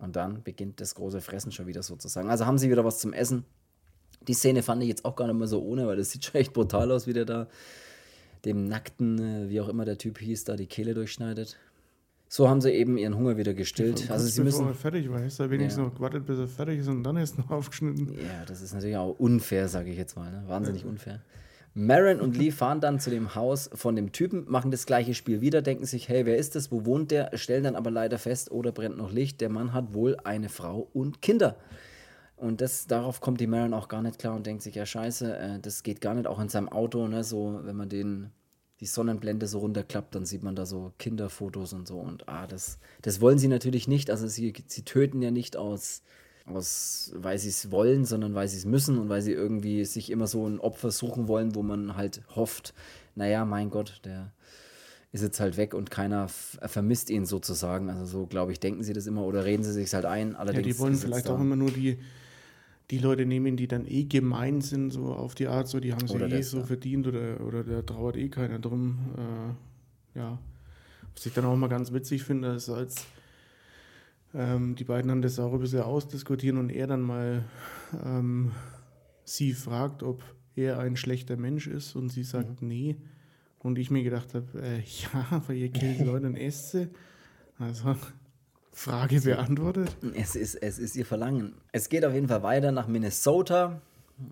Und dann beginnt das große Fressen schon wieder sozusagen. Also haben sie wieder was zum Essen die Szene fand ich jetzt auch gar nicht mehr so ohne, weil das sieht schon echt brutal aus, wie der da dem nackten, äh, wie auch immer der Typ hieß, da die Kehle durchschneidet. So haben sie eben ihren Hunger wieder gestillt. Also sie müssen. er fertig war, ist er wenigstens Ja. noch gewartet, bis er fertig ist und dann ist er noch aufgeschnitten. Ja, das ist natürlich auch unfair, sage ich jetzt mal. Ne? Wahnsinnig unfair. Marin und Lee fahren dann zu dem Haus von dem Typen, machen das gleiche Spiel wieder, denken sich, hey, wer ist das, wo wohnt der? Stellen dann aber leider fest, oder brennt noch Licht, der Mann hat wohl eine Frau und Kinder. Und das, darauf kommt die Marin auch gar nicht klar und denkt sich, ja scheiße, äh, das geht gar nicht, auch in seinem Auto, ne, so, wenn man den, die Sonnenblende so runterklappt, dann sieht man da so Kinderfotos und so und ah, das, das wollen sie natürlich nicht, also sie, sie töten ja nicht aus, aus, weil sie es wollen, sondern weil sie es müssen und weil sie irgendwie sich immer so ein Opfer suchen wollen, wo man halt hofft, naja, mein Gott, der ist jetzt halt weg und keiner f- vermisst ihn sozusagen. Also so, glaube ich, denken sie das immer oder reden sie sich halt ein. Ja, Allerdings die wollen vielleicht auch immer nur die, die Leute nehmen, die dann eh gemein sind, so auf die Art, so die haben sie Oder eh das, so ja. verdient oder, oder da trauert eh keiner drum. Äh, ja. Was ich dann auch mal ganz witzig finde, ist, als ähm, die beiden dann das auch ein bisschen ausdiskutieren und er dann mal ähm, sie fragt, ob er ein schlechter Mensch ist und sie sagt Mhm. nee. Und ich mir gedacht habe, äh, ja, weil ihr killt Leute und esst sie. Also, Frage beantwortet. Es ist, es ist ihr Verlangen. Es geht auf jeden Fall weiter nach Minnesota.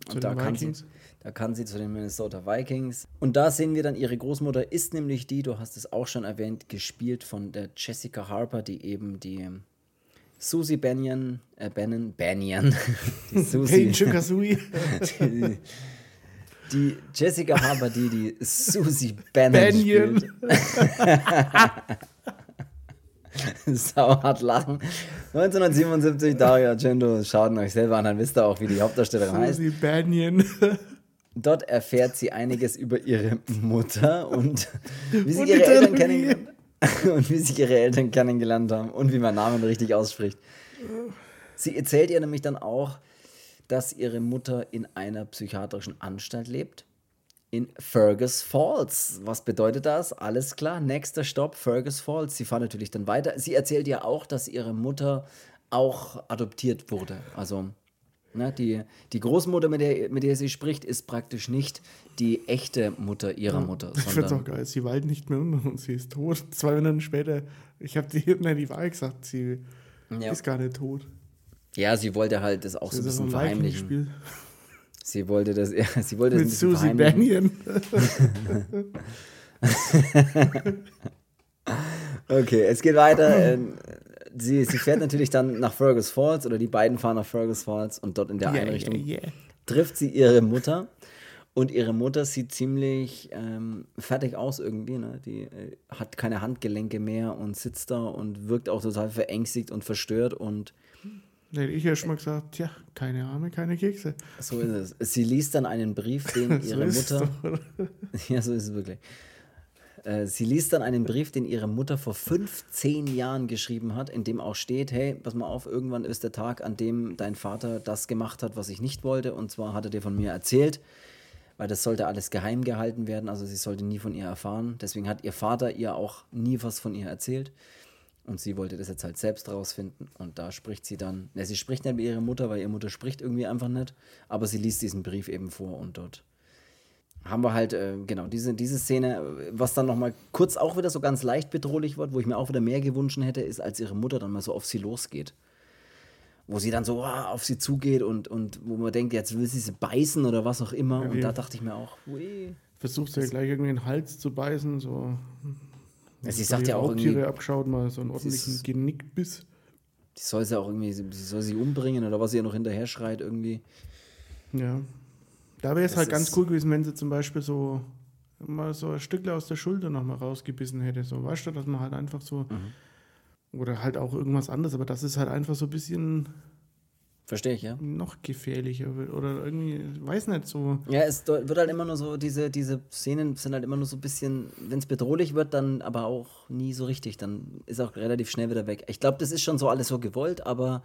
Zu Und da kann, sie, da kann sie zu den Minnesota Vikings. Und da sehen wir dann, ihre Großmutter ist nämlich die, du hast es auch schon erwähnt, gespielt von der Jessica Harper, die eben die Susie Banyan, äh, Bannon, Banyan, die Susie, Kazooie. die, die Jessica Harper, die die Susie Bannon Banyan. spielt. Sauhart lachen. 1977, Dario Argento, schaut ihn euch selber an, dann wisst ihr auch, wie die Hauptdarstellerin heißt. Susie Banyan. Dort erfährt sie einiges über ihre Mutter und wie sie Und ihre Eltern kennengelernt und wie sich ihre Eltern kennengelernt haben und wie man Namen richtig ausspricht. Sie erzählt ihr nämlich dann auch, dass ihre Mutter in einer psychiatrischen Anstalt lebt. In Fergus Falls. Was bedeutet das? Alles klar, nächster Stopp, Fergus Falls. Sie fahren natürlich dann weiter. Sie erzählt ja auch, dass ihre Mutter auch adoptiert wurde. Also Ne, die, die Großmutter, mit der, mit der sie spricht, ist praktisch nicht die echte Mutter ihrer Mutter, Ich find's auch sondern geil. Sie weilt nicht mehr unter und sie ist tot. Zwei Minuten später, ich habe die, nein, die Wahrheit gesagt, sie Ja. ist gar nicht tot. ja, sie wollte halt das auch so ein bisschen verheimlichen. Sie wollte das, ja, sie wollte das Mit bisschen Susie. Banyan. Okay, es geht weiter. Ähm, sie, sie fährt natürlich dann nach Fergus Falls oder die beiden fahren nach Fergus Falls und dort in der Yeah, Einrichtung yeah, yeah. trifft sie ihre Mutter. Und ihre Mutter sieht ziemlich ähm, fertig aus irgendwie. Ne? Die äh, hat keine Handgelenke mehr und sitzt da und wirkt auch total verängstigt und verstört. Und Da hätte ich ja schon mal gesagt, tja, keine Arme, keine Kekse. so ist es. Sie liest dann einen Brief, den ihre Mutter. Ja, so ist es wirklich. Äh, Sie liest dann einen Brief, den ihre Mutter vor 15 Jahren geschrieben hat, in dem auch steht, hey, pass mal auf, irgendwann ist der Tag, an dem dein Vater das gemacht hat, was ich nicht wollte. Und zwar hat er dir von mir erzählt, weil das sollte alles geheim gehalten werden, also sie sollte nie von ihr erfahren. Deswegen hat ihr Vater ihr auch nie was von ihr erzählt. Und sie wollte das jetzt halt selbst rausfinden. Und da spricht sie dann, ne, sie spricht nicht mit ihrer Mutter, weil ihre Mutter spricht irgendwie einfach nicht. Aber sie liest diesen Brief eben vor und dort haben wir halt, äh, genau, diese, diese Szene, was dann nochmal kurz auch wieder so ganz leicht bedrohlich wird, wo ich mir auch wieder mehr gewünscht hätte, ist, als ihre Mutter dann mal so auf sie losgeht. Wo sie dann so ah, auf sie zugeht und, und wo man denkt, jetzt will sie sie beißen oder was auch immer. Ja, und da dachte ich mir auch, ui. Versucht sie ja gleich irgendwie den Hals zu beißen, so. Ja, sie so sagt die ja auch Raubtiere irgendwie, abgeschaut, mal so einen ordentlichen ist- Genickbiss. sie soll sie auch irgendwie, sie soll sie umbringen oder was sie ihr noch hinterher schreit irgendwie. Ja. Da wäre es halt ganz cool gewesen, wenn sie zum Beispiel so mal so ein Stückle aus der Schulter nochmal rausgebissen hätte. So, weißt du, dass man halt einfach so. Mhm. Oder halt auch irgendwas anderes, aber das ist halt einfach so ein bisschen Verstehe ich, ja. noch gefährlicher wird. Oder irgendwie, weiß nicht, so. Ja, es wird halt immer nur so, diese, diese Szenen sind halt immer nur so ein bisschen, wenn es bedrohlich wird, dann aber auch nie so richtig. Dann ist auch relativ schnell wieder weg. Ich glaube, das ist schon so alles so gewollt, aber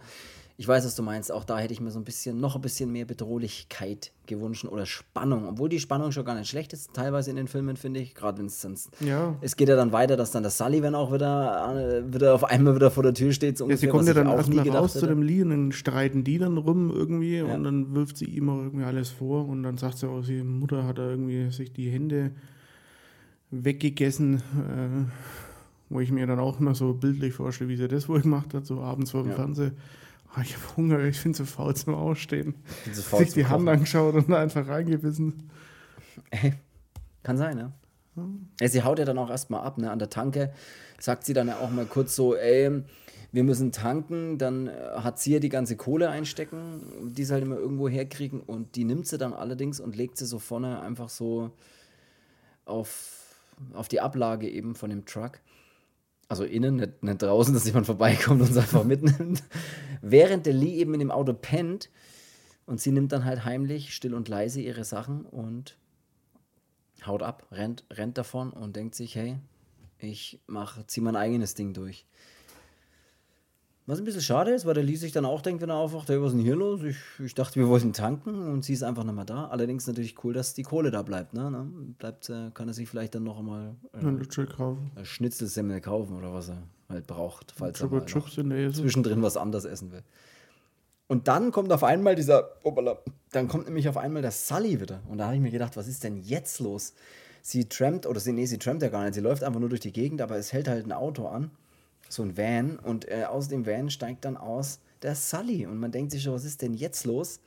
ich weiß, was du meinst. Auch da hätte ich mir so ein bisschen, noch ein bisschen mehr Bedrohlichkeit gewünscht oder Spannung. Obwohl die Spannung schon gar nicht schlecht ist, teilweise in den Filmen, finde ich. Gerade wenn es sonst. Ja. Es geht ja dann weiter, dass dann der Sullivan auch wieder, äh, wieder auf einmal wieder vor der Tür steht. So Ja, sie kommt ja dann auch nie raus zu hätte. dem Lee und dann streiten die dann rum irgendwie und dann wirft sie ihm auch irgendwie alles vor und dann sagt sie auch, ihre Mutter hat da irgendwie sich die Hände weggegessen, äh, wo ich mir dann auch immer so bildlich vorstelle, wie sie das wohl gemacht hat, so abends vor dem Ja. Fernseher. Ah, ich habe Hunger, ich bin zu faul zum Ausstehen. Diese faul Sich die Hand angeschaut und einfach reingebissen. Kann sein, ja. ja. Sie haut ja dann auch erstmal ab, ne? An der Tanke sagt sie dann ja auch mal kurz so, ey, wir müssen tanken, dann äh, hat sie ja die ganze Kohle einstecken, die sie halt immer irgendwo herkriegen und die nimmt sie dann allerdings und legt sie so vorne einfach so auf, auf die Ablage eben von dem Truck. Also innen, nicht, nicht draußen, dass jemand vorbeikommt und es einfach mitnimmt. Während der Lee eben in dem Auto pennt und sie nimmt dann halt heimlich, still und leise ihre Sachen und haut ab, rennt, rennt davon und denkt sich, hey, ich mach, zieh mein eigenes Ding durch. Was ein bisschen schade ist, weil der Lee sich dann auch denkt, wenn er aufwacht, hey, was ist denn hier los? Ich, ich dachte, wir wollten tanken und sie ist einfach nicht mehr da. Allerdings natürlich cool, dass die Kohle da bleibt. Ne? ne? Bleibt, äh, kann er sich vielleicht dann noch einmal äh, kaufen. Schnitzelsemmel kaufen oder was er halt braucht, falls er mal zwischendrin was anderes essen will. Und dann kommt auf einmal dieser, opala, dann kommt nämlich auf einmal der Sully wieder. Und da habe ich mir gedacht, was ist denn jetzt los? Sie trampt, oder sie, nee, sie trampt ja gar nicht, sie läuft einfach nur durch die Gegend, aber es hält halt ein Auto an, so ein Van, und äh, aus dem Van steigt dann aus der Sully. Und man denkt sich schon, was ist denn jetzt los?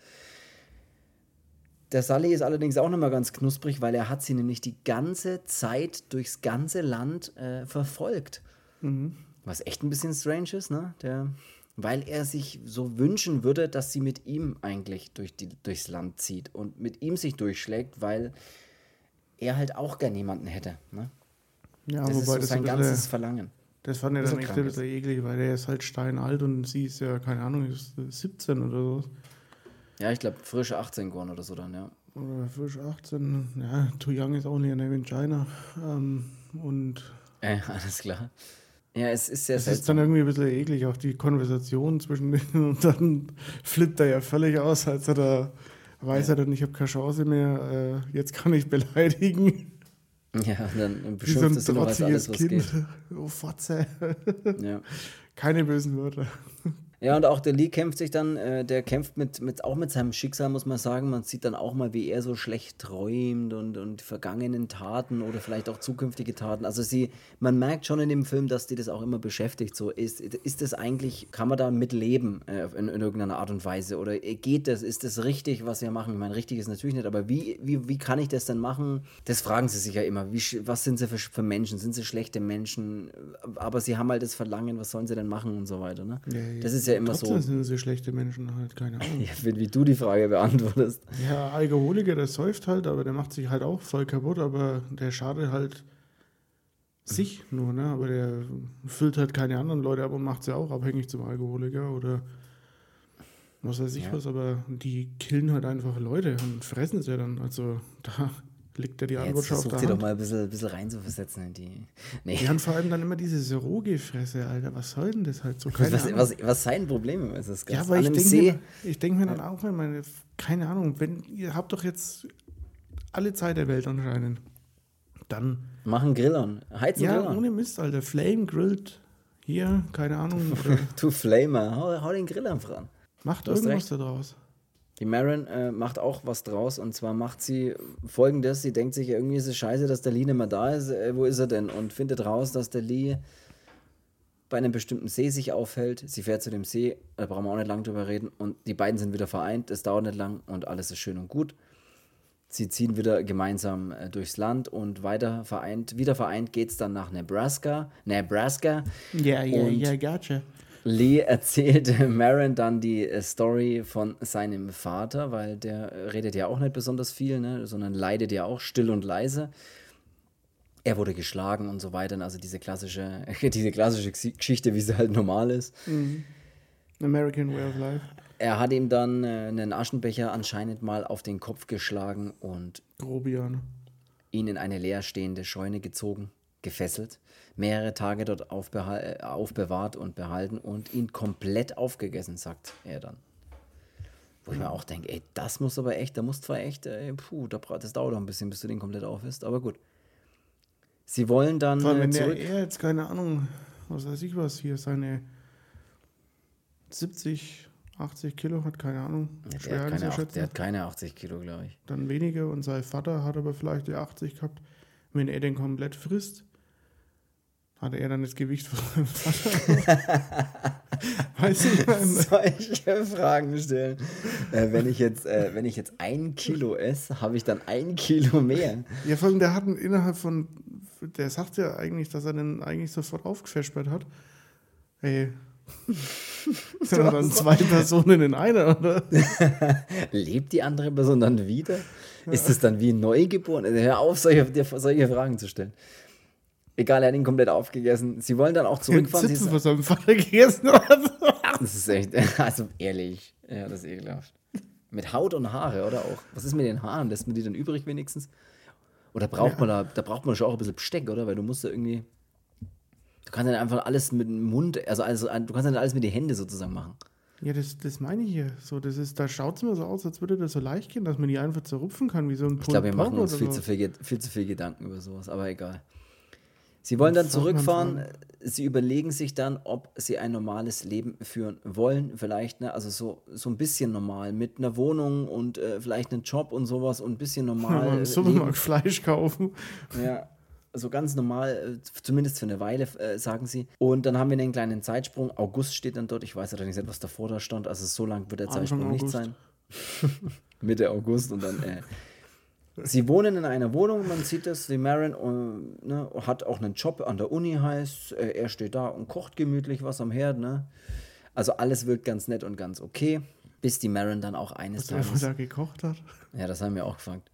Der Sully ist allerdings auch noch mal ganz knusprig, weil er hat sie nämlich die ganze Zeit durchs ganze Land äh, verfolgt. Was echt ein bisschen strange ist, ne? Der, weil er sich so wünschen würde, dass sie mit ihm eigentlich durch die, durchs Land zieht und mit ihm sich durchschlägt, weil er halt auch gern jemanden hätte. Ne? Ja, Das ist so sein ein ganzes Verlangen. Das fand ich bisschen dann echt ein bisschen eklig, weil der ist halt steinalt und sie ist ja, keine Ahnung, ist 17 oder so. Ja, ich glaube, frische 18 geworden oder so dann, ja. Oder frisch 18. Ja, too young is only a name in China. Ähm, und Äh, alles klar. Ja, es ist sehr es ist seltsam. dann irgendwie ein bisschen eklig, auch die Konversation zwischen denen. Und dann flippt er ja völlig aus, als er da weiß Ja. er dann, ich habe keine Chance mehr, äh, jetzt kann ich beleidigen. Ja, dann beschimpft ein es als trotziges alles, was Kind. geht. Oh, Fotze. Ja. Keine bösen Wörter. Ja, und auch der Lee kämpft sich dann, äh, der kämpft mit, mit, auch mit seinem Schicksal, muss man sagen. Man sieht dann auch mal, wie er so schlecht träumt und, und die vergangenen Taten oder vielleicht auch zukünftige Taten. Also sie, man merkt schon in dem Film, dass die das auch immer beschäftigt. So, ist, ist das eigentlich, kann man da mitleben äh, in, in irgendeiner Art und Weise? Oder geht das, ist das richtig, was wir machen? Ich meine, richtig ist natürlich nicht, aber wie, wie, wie kann ich das denn machen? Das fragen sie sich ja immer. Wie, was sind sie für, für Menschen? Sind sie schlechte Menschen? Aber sie haben halt das Verlangen, was sollen sie denn machen und so weiter. Ne? Ja, ja. Das ist ja immer Trotzdem so. sind sie schlechte Menschen halt, keine Ahnung. Ja, wenn, wie du die Frage beantwortest. Ja, Alkoholiker, der säuft halt, aber der macht sich halt auch voll kaputt, aber der schadet halt sich nur, ne? Aber der füllt halt keine anderen Leute ab und macht sie auch abhängig zum Alkoholiker oder was weiß ich Ja. was, aber die killen halt einfach Leute und fressen sie dann. Also da liegt ja die Ja, Antwort schon auf der sie doch Hand. mal ein bisschen, ein bisschen reinzuversetzen in die. Nee. Die haben vor allem dann immer diese rohe Fresse, Alter. Was soll denn das halt so? Keine Was, Ahnung. was, was sein Problem ist, das Ja, ganz aber ich an einem denke mir, ich denk mir dann auch, meine, keine Ahnung, wenn ihr habt doch jetzt alle Zeit der Welt anscheinend, dann Machen Grill an. Heizen ja, Grill an. ohne Mist, Alter, Flame grilled hier, keine Ahnung, Du Flamer, hau, hau den Grill einfach an. macht irgendwas recht. Die Marin äh, macht auch was draus und zwar macht sie folgendes: Sie denkt sich, irgendwie ist es scheiße, dass der Lee nicht mehr da ist. Äh, wo ist er denn? Und findet raus, dass der Lee bei einem bestimmten See sich aufhält. Sie fährt zu dem See, da brauchen wir auch nicht lang drüber reden. Und die beiden sind wieder vereint. Es dauert nicht lang und alles ist schön und gut. Sie ziehen wieder gemeinsam äh, durchs Land und weiter vereint, wieder vereint geht es dann nach Nebraska. Nebraska. Ja, ja, ja, gotcha. Lee erzählt Marin dann die äh, Story von seinem Vater, weil der äh, redet ja auch nicht besonders viel, ne, sondern leidet ja auch still und leise. Er wurde geschlagen und so weiter. Also diese klassische, diese klassische Geschichte, wie sie halt normal ist. American Way of Life. Er hat ihm dann äh, einen Aschenbecher anscheinend mal auf den Kopf geschlagen und Grobian. ihn in eine leerstehende Scheune gezogen, gefesselt, mehrere Tage dort äh, aufbewahrt und behalten und ihn komplett aufgegessen, sagt er dann. Wo ich mir auch denke, ey, das muss aber echt, da muss zwar echt, ey, puh, da bra- das dauert auch ein bisschen, bis du den komplett aufisst, aber gut. Sie wollen dann Vor allem, äh, wenn der zurück. er jetzt, keine Ahnung, was weiß ich was, hier seine 70, 80 Kilo hat, keine Ahnung, Ja, schwer der, hat keine, der hat keine 80 Kilo, glaube ich. dann weniger und sein Vater hat aber vielleicht die 80 gehabt. Wenn er den komplett frisst, hat er dann das Gewicht von weißt du, solche Fragen stellen. Äh, wenn, ich jetzt, äh, wenn ich jetzt ein Kilo esse, habe ich dann ein Kilo mehr. Ja, vor allem, der hat innerhalb von, der sagt ja eigentlich, dass er den eigentlich sofort aufgefespert hat. Hey, sind dann zwei Personen in einer, oder? Lebt die andere Person dann wieder? Ist es dann wie neugeboren? Hör auf, solche, solche Fragen zu stellen. Egal, er hat ihn komplett aufgegessen. Sie wollen dann auch zurückfahren. Den Zipfel von seinem Vater gegessen oder so. Das ist echt, also ehrlich. Ja, das ist ekelhaft. Mit Haut und Haare, oder auch? Was ist mit den Haaren? Lässt man die dann übrig wenigstens? Oder braucht ja. man da, da braucht man schon auch ein bisschen Besteck, oder? Weil du musst da irgendwie. Du kannst dann einfach alles mit dem Mund, also, also du kannst dann alles mit den Händen sozusagen machen. Ja, das, das meine ich hier. So, das ist, da schaut es mir so aus, als würde das so leicht gehen, dass man die einfach zerrupfen kann, wie so ein Ich glaube, wir machen uns viel, so. zu viel, viel zu viel Gedanken über sowas, aber egal. Sie wollen dann zurückfahren. Sie überlegen sich dann, ob sie ein normales Leben führen wollen. Vielleicht, ne, also so, so ein bisschen normal mit einer Wohnung und äh, vielleicht einen Job und sowas und ein bisschen normal. Ja, Im Supermarkt Fleisch kaufen. Ja, so ganz normal, äh, zumindest für eine Weile, äh, sagen sie. Und dann haben wir einen kleinen Zeitsprung. August steht dann dort. Ich weiß allerdings nicht, was davor da stand. Also so lang wird der Zeitsprung nicht sein. Mitte August und dann äh, Sie wohnen in einer Wohnung, man sieht das, die Marin uh, ne, hat auch einen Job an der Uni, heißt, äh, er steht da und kocht gemütlich was am Herd. Ne? Also alles wirkt ganz nett und ganz okay, bis die Marin dann auch eines was Tages... Er da gekocht hat? Ja, das haben wir auch gefragt.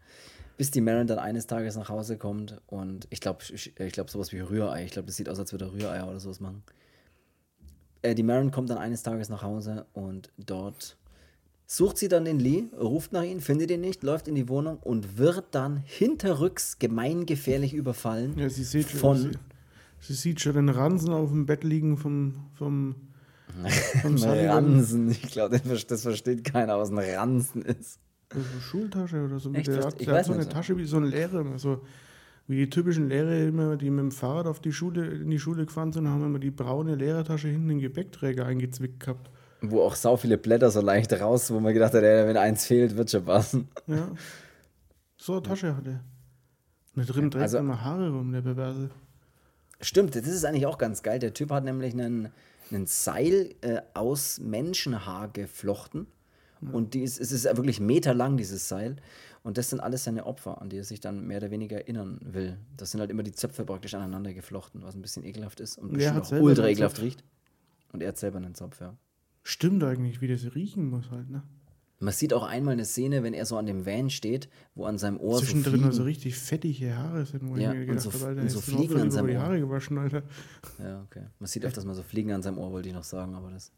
Bis die Marin dann eines Tages nach Hause kommt und ich glaube, ich, ich glaube sowas wie Rührei, ich glaube, das sieht aus, als würde er Rührei oder sowas machen. Äh, die Marin kommt dann eines Tages nach Hause und dort sucht sie dann den Lee, ruft nach ihm, findet ihn nicht, läuft in die Wohnung und wird dann hinterrücks gemeingefährlich überfallen. Ja, sie sieht schon, von, sie, sie, sieht schon den Ransen auf dem Bett liegen vom, vom, vom Ransen, ich glaube, das versteht keiner, was ein Ransen ist. So eine Schultasche oder so. Echt? Der, der hat so eine Tasche wie so ein Lehrer, so wie die typischen Lehrer immer, die mit dem Fahrrad auf die Schule, in die Schule gefahren sind, haben immer die braune Lehrertasche hinten in den Gepäckträger eingezwickt gehabt. Wo auch sau viele Blätter so leicht raus, wo man gedacht hat, ey, wenn eins fehlt, wird schon passen. Ja. So eine Tasche hat er. Und da drin trägt also, immer Haare rum, der Perverse. Stimmt, das ist eigentlich auch ganz geil. Der Typ hat nämlich einen, einen Seil äh, aus Menschenhaar geflochten. Ja. Und die ist, es ist wirklich meterlang, dieses Seil. Und das sind alles seine Opfer, an die er sich dann mehr oder weniger erinnern will. Das sind halt immer die Zöpfe praktisch aneinander geflochten, was ein bisschen ekelhaft ist und ultra ekelhaft riecht. Und er hat selber einen Zopf, ja. Stimmt eigentlich, wie das riechen muss halt, ne? Man sieht auch einmal eine Szene, wenn er so an dem Van steht, wo an seinem Ohr Zwischendrin so, fliegen, so richtig fettige Haare sind, wo ja, ich mir gedacht habe, Alter, so Fliegen an seinem die Haare gewaschen, Alter. Ja, okay. Man sieht öfters mal so Fliegen an seinem Ohr, wollte ich noch sagen, aber das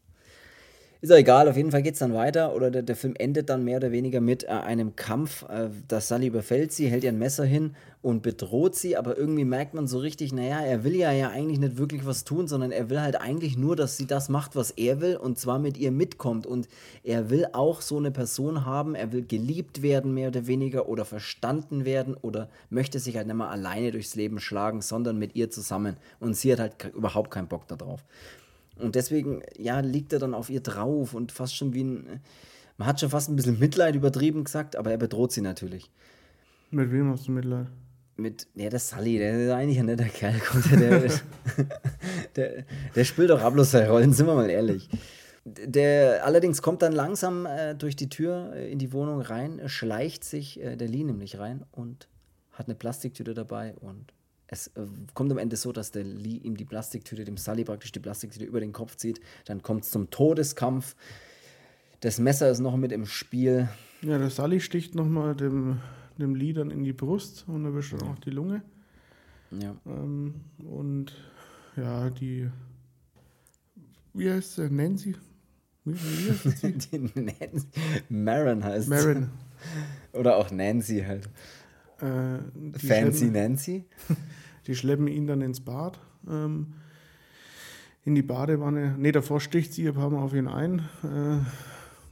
ist ja egal, auf jeden Fall geht es dann weiter oder der, der Film endet dann mehr oder weniger mit äh, einem Kampf. Äh, dass Sally überfällt sie, hält ihr ein Messer hin und bedroht sie, aber irgendwie merkt man so richtig, naja, er will ja, ja eigentlich nicht wirklich was tun, sondern er will halt eigentlich nur, dass sie das macht, was er will und zwar mit ihr mitkommt. Und er will auch so eine Person haben, er will geliebt werden, mehr oder weniger, oder verstanden werden oder möchte sich halt nicht mehr alleine durchs Leben schlagen, sondern mit ihr zusammen. Und sie hat halt überhaupt keinen Bock darauf. Und deswegen, ja, liegt er dann auf ihr drauf und fast schon wie ein. Man hat schon fast ein bisschen Mitleid übertrieben gesagt, aber er bedroht sie natürlich. Mit wem hast du Mitleid? Mit, ja, der Sully, der ist eigentlich ein netter Kerl. Der, der, der, der spielt doch ablos seine Rollen, sind wir mal ehrlich. Der allerdings kommt dann langsam äh, durch die Tür äh, in die Wohnung rein, schleicht sich äh, der Lee nämlich rein und hat eine Plastiktüte dabei und es äh, kommt am Ende so, dass der Lee ihm die Plastiktüte, dem Sully praktisch die Plastiktüte über den Kopf zieht. Dann kommt es zum Todeskampf. Das Messer ist noch mit im Spiel. Ja, der Sully sticht nochmal dem, dem Lee dann in die Brust und erwischt dann auch die Lunge. Ja. Ähm, und ja, die. Wie heißt sie? Nancy? Wie, wie heißt sie? die Nancy. Marin heißt Marin. Oder auch Nancy halt. Äh, Fancy Nancy? Die schleppen ihn dann ins Bad, ähm, in die Badewanne. Ne, davor sticht sie ein paar Mal auf ihn ein, äh,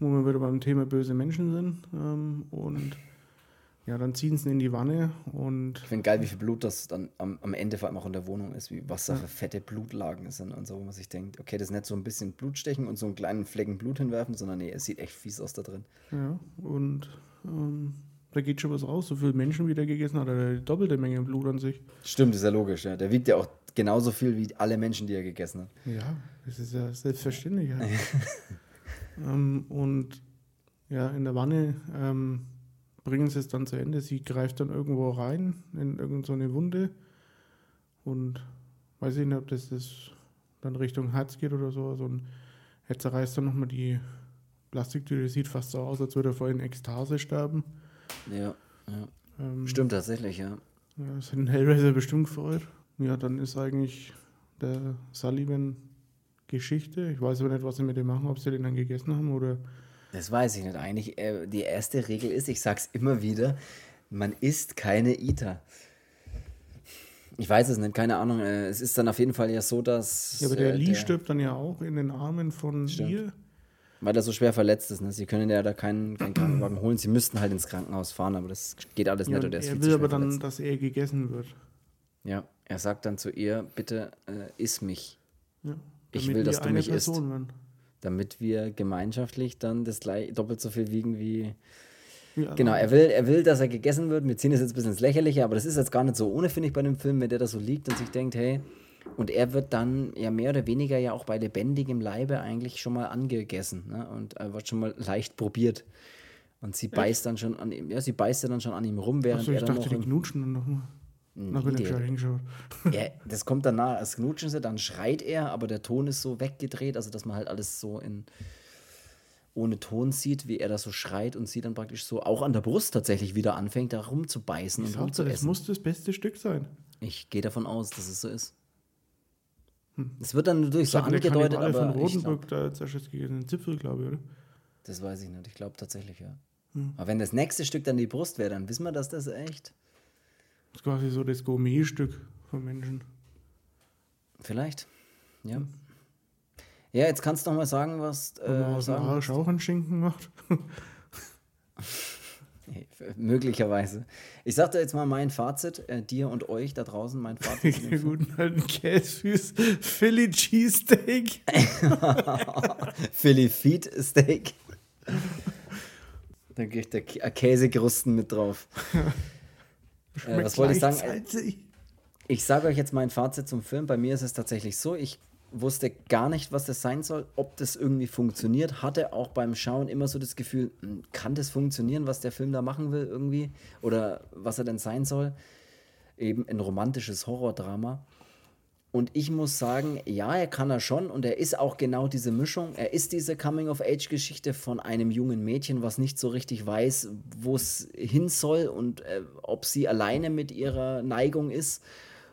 wo wir wieder beim Thema böse Menschen sind. Ähm, und ja, dann ziehen sie ihn in die Wanne und. Ich finde geil, wie viel Blut das dann am, am, Ende vor allem auch in der Wohnung ist, wie was da für fette Blutlagen sind und so, wo man sich denkt, okay, das ist nicht so ein bisschen Blutstechen und so einen kleinen Flecken Blut hinwerfen, sondern nee, es sieht echt fies aus da drin. Ja, und ähm, da geht schon was raus. So viele Menschen, wie der gegessen hat, hat er die doppelte Menge Blut an sich. Stimmt, ist ja logisch. Ja. Der wiegt ja auch genauso viel wie alle Menschen, die er gegessen hat. Ja, das ist ja selbstverständlich. Ja. ähm, und ja, in der Wanne ähm, bringen sie es dann zu Ende. Sie greift dann irgendwo rein in irgendeine so Wunde und weiß ich nicht, ob das, das dann Richtung Herz geht oder so. Also und er zerreißt dann nochmal die Plastiktüte. Sieht fast so aus, als würde er vorhin Ekstase sterben. Ja, ja. Ähm, Stimmt tatsächlich, ja. ja. Das hat den Hellraiser bestimmt gefreut. Ja, dann ist eigentlich der Sullivan Geschichte. Ich weiß aber nicht, was sie mit dem machen, ob sie den dann gegessen haben oder. Das weiß ich nicht. Eigentlich, äh, die erste Regel ist, ich sag's immer wieder, man isst keine Ita. Ich weiß es nicht, keine Ahnung. Äh, es ist dann auf jeden Fall ja so, dass. Ja, aber der äh, Lee der, stirbt dann ja auch in den Armen von stimmt. ihr. Weil er so schwer verletzt ist. Ne? Sie können ja da keinen, keinen Krankenwagen holen. Sie müssten halt ins Krankenhaus fahren, aber das geht alles ja, nicht. Oder er will aber dann, verletzt. dass er gegessen wird. Ja, er sagt dann zu ihr: Bitte äh, iss mich. Ja, ich will, dass du mich isst. Damit wir gemeinschaftlich dann das gleich, doppelt so viel wiegen wie. Ja, genau, er will, er will, dass er gegessen wird. Wir ziehen das jetzt ein bisschen ins Lächerliche, aber das ist jetzt gar nicht so ohne, finde ich, bei dem Film, wenn der da so liegt und sich denkt, hey, und er wird dann ja mehr oder weniger ja auch bei lebendigem Leibe eigentlich schon mal angegessen. Ne? Und er wird schon mal leicht probiert. Und sie beißt dann schon an ihm, ja, sie beißt ja dann schon an ihm rum, während Achso, ich er dann dachte, noch. Die knutschen dann nochmal. Nee, bin ich hingeschaut. Ja, das kommt danach, als knutschen sie, dann schreit er, aber der Ton ist so weggedreht, also dass man halt alles so in ohne Ton sieht, wie er da so schreit und sie dann praktisch so auch an der Brust tatsächlich wieder anfängt, da rumzubeißen ich und rumzuessen. Das muss das beste Stück sein. Ich gehe davon aus, dass es so ist. Hm. Es wird dann natürlich so angedeutet, aber. von Rotenburg, da hat es gegessen, Zipfel, glaube ich, oder? Das weiß ich nicht. Ich glaube tatsächlich, ja. Hm. Aber wenn das nächste Stück dann die Brust wäre, dann wissen wir, dass das echt. Das ist quasi so das Gourmet-Stück von Menschen. Vielleicht. Ja. Hm. Ja, jetzt kannst du noch mal sagen, was. Äh, aus dem Arsch auch einen Schinken macht. Möglicherweise. Ich sag dir jetzt mal mein Fazit, äh, dir und euch da draußen, mein Fazit. Guten alten Käsefüß, Philly Cheesesteak. Philly Feet Steak. Da kriegt der Kä Käsekrusten mit drauf. äh, was wollte ich sagen? Ich sage euch jetzt mein Fazit zum Film. Bei mir ist es tatsächlich so, ich wusste gar nicht, was das sein soll, ob das irgendwie funktioniert. Hatte auch beim Schauen immer so das Gefühl, hm, kann das funktionieren, was der Film da machen will irgendwie? Oder was er denn sein soll? Eben ein romantisches Horrordrama. Und ich muss sagen, ja, er kann er schon und er ist auch genau diese Mischung. Er ist diese Coming-of-Age-Geschichte von einem jungen Mädchen, was nicht so richtig weiß, wo es hin soll und äh, ob sie alleine mit ihrer Neigung ist.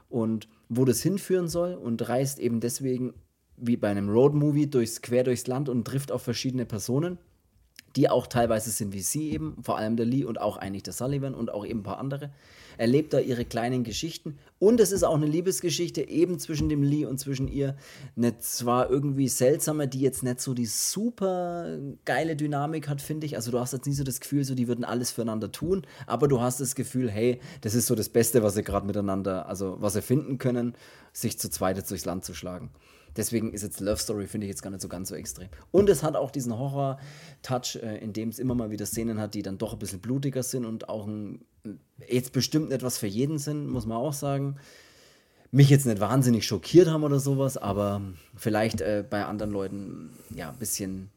Und wo das hinführen soll und reist eben deswegen wie bei einem Roadmovie durchs quer durchs Land und trifft auf verschiedene Personen, die auch teilweise sind wie sie eben, vor allem der Lee und auch eigentlich der Sullivan und auch eben ein paar andere erlebt da ihre kleinen Geschichten. Und es ist auch eine Liebesgeschichte eben zwischen dem Lee und zwischen ihr. Eine zwar irgendwie seltsame, die jetzt nicht so die super geile Dynamik hat, finde ich. Also du hast jetzt nie so das Gefühl, so die würden alles füreinander tun, aber du hast das Gefühl, hey, das ist so das Beste, was sie gerade miteinander, also was sie finden können, sich zu zweit durchs Land zu schlagen. Deswegen ist jetzt Love Story, finde ich jetzt gar nicht so ganz so extrem. Und es hat auch diesen Horror-Touch, äh, in dem es immer mal wieder Szenen hat, die dann doch ein bisschen blutiger sind und auch ein, jetzt bestimmt etwas für jeden sind, muss man auch sagen. Mich jetzt nicht wahnsinnig schockiert haben oder sowas, aber vielleicht äh, bei anderen Leuten ja ein bisschen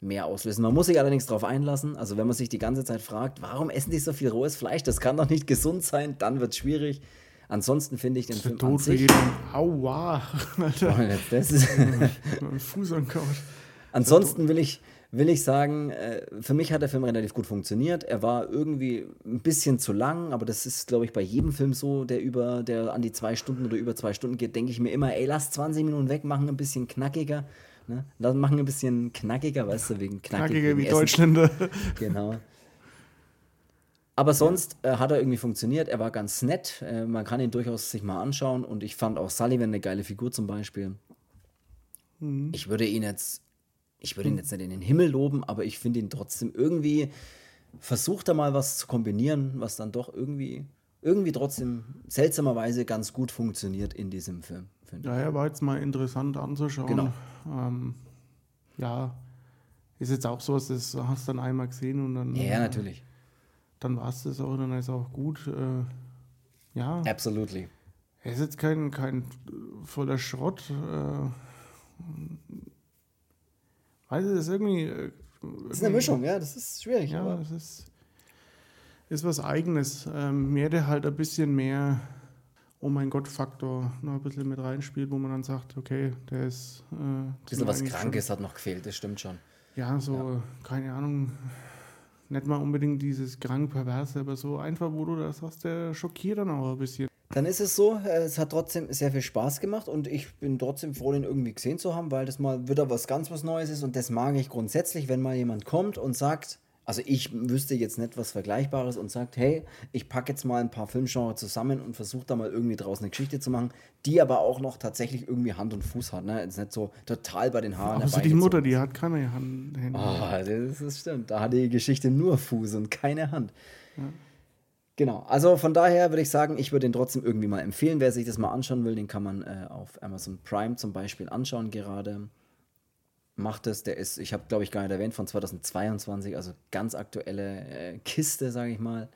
mehr auslösen. Man muss sich allerdings darauf einlassen. Also wenn man sich die ganze Zeit fragt, warum essen die so viel rohes Fleisch? Das kann doch nicht gesund sein, dann wird es schwierig. Ansonsten finde ich den Film tot an sich... Aua, Alter. Das ist Fuß ankaut. Ansonsten will ich, will ich sagen, äh, für mich hat der Film relativ gut funktioniert. Er war irgendwie ein bisschen zu lang, aber das ist, glaube ich, bei jedem Film so, der über, der an die zwei Stunden oder über zwei Stunden geht, denke ich mir immer, ey, lass 20 Minuten weg, machen ein bisschen knackiger. Ne? Lass machen ein bisschen knackiger, weißt du, wegen knackig, knackiger wie Essen. Deutschländer. Genau. Aber sonst äh, hat er irgendwie funktioniert. Er war ganz nett. Äh, man kann ihn durchaus sich mal anschauen. Und ich fand auch Sullivan eine geile Figur zum Beispiel. Mhm. Ich würde ihn jetzt, ich würde ihn jetzt nicht in den Himmel loben, aber ich finde ihn trotzdem irgendwie, versucht er mal was zu kombinieren, was dann doch irgendwie, irgendwie trotzdem seltsamerweise ganz gut funktioniert in diesem Film. Ja, er war jetzt mal interessant anzuschauen. Genau. Ähm, ja, ist jetzt auch so, das hast du dann einmal gesehen und dann. Ja, ja natürlich dann war es das auch, dann ist auch gut. Äh, ja. Absolutely. Er ist jetzt kein, kein voller Schrott. Äh, weiß ich, das ist irgendwie. Äh, das ist eine Mischung, ja, das ist schwierig. Ja, das ist, ist was Eigenes. Ähm, mir der halt ein bisschen mehr Oh mein Gott-Faktor noch ein bisschen mit reinspielt, wo man dann sagt, okay, der ist. Äh, ein bisschen was Krankes schon, hat noch gefehlt, das stimmt schon. Ja, so, ja. keine Ahnung, nicht mal unbedingt dieses krank perverse, aber so einfach, wo du das sagst, der schockiert dann auch ein bisschen. Dann ist es so, äh, es hat trotzdem sehr viel Spaß gemacht und ich bin trotzdem froh, den irgendwie gesehen zu haben, weil das mal wieder was ganz was Neues ist und das mag ich grundsätzlich, wenn mal jemand kommt und sagt, also ich wüsste jetzt nicht was Vergleichbares und sagt, hey, ich packe jetzt mal ein paar Filmgenre zusammen und versuche da mal irgendwie draußen eine Geschichte zu machen, die aber auch noch tatsächlich irgendwie Hand und Fuß hat. Ne? Jetzt nicht so total bei den Haaren. Also die Mutter, die hat keine Hand. Oh, das, das stimmt. Da hat die Geschichte nur Fuß und keine Hand. Ja. Genau, also von daher würde ich sagen, ich würde den trotzdem irgendwie mal empfehlen. Wer sich das mal anschauen will, den kann man äh, auf Amazon Prime zum Beispiel anschauen gerade macht es. Der ist, ich habe glaube ich gar nicht erwähnt, von 2022, also ganz aktuelle äh, Kiste, sage ich mal.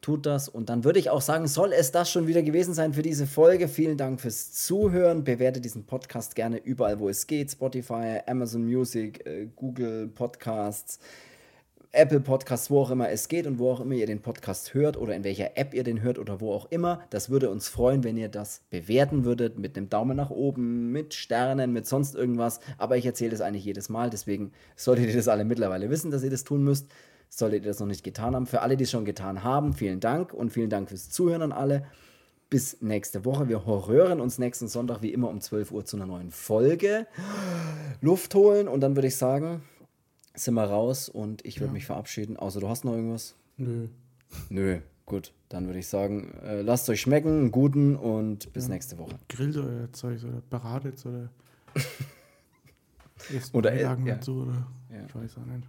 Tut das. Und dann würde ich auch sagen, soll es das schon wieder gewesen sein für diese Folge. Vielen Dank fürs Zuhören. Bewertet diesen Podcast gerne überall, wo es geht. Spotify, Amazon Music, äh, Google Podcasts. Apple Podcasts, wo auch immer es geht und wo auch immer ihr den Podcast hört oder in welcher App ihr den hört oder wo auch immer. Das würde uns freuen, wenn ihr das bewerten würdet mit einem Daumen nach oben, mit Sternen, mit sonst irgendwas. Aber ich erzähle das eigentlich jedes Mal, deswegen solltet ihr das alle mittlerweile wissen, dass ihr das tun müsst. Solltet ihr das noch nicht getan haben. Für alle, die es schon getan haben, vielen Dank und vielen Dank fürs Zuhören an alle. Bis nächste Woche. Wir horrören uns nächsten Sonntag wie immer um 12 Uhr zu einer neuen Folge. Luft holen und dann würde ich sagen, sind wir raus und ich würde ja. mich verabschieden. Außer du hast noch irgendwas? Nö. Nö, gut. Dann würde ich sagen, äh, lasst euch schmecken, einen guten und bis ja. nächste Woche. Grillt euer Zeug oder beratet oder oder ja. so oder ja. ich weiß auch nicht.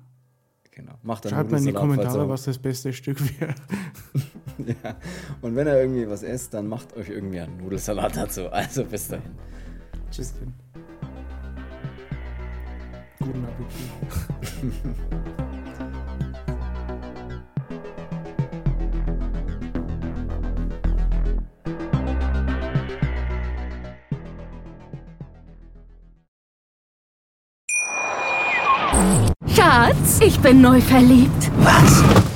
Genau. Macht Schreibt mal in die Kommentare, was das beste Stück wäre. ja. Und wenn ihr irgendwie was esst, dann macht euch irgendwie einen Nudelsalat dazu. Also bis dahin. Tschüss. Guten Appetit. Schatz, ich bin neu verliebt. Was?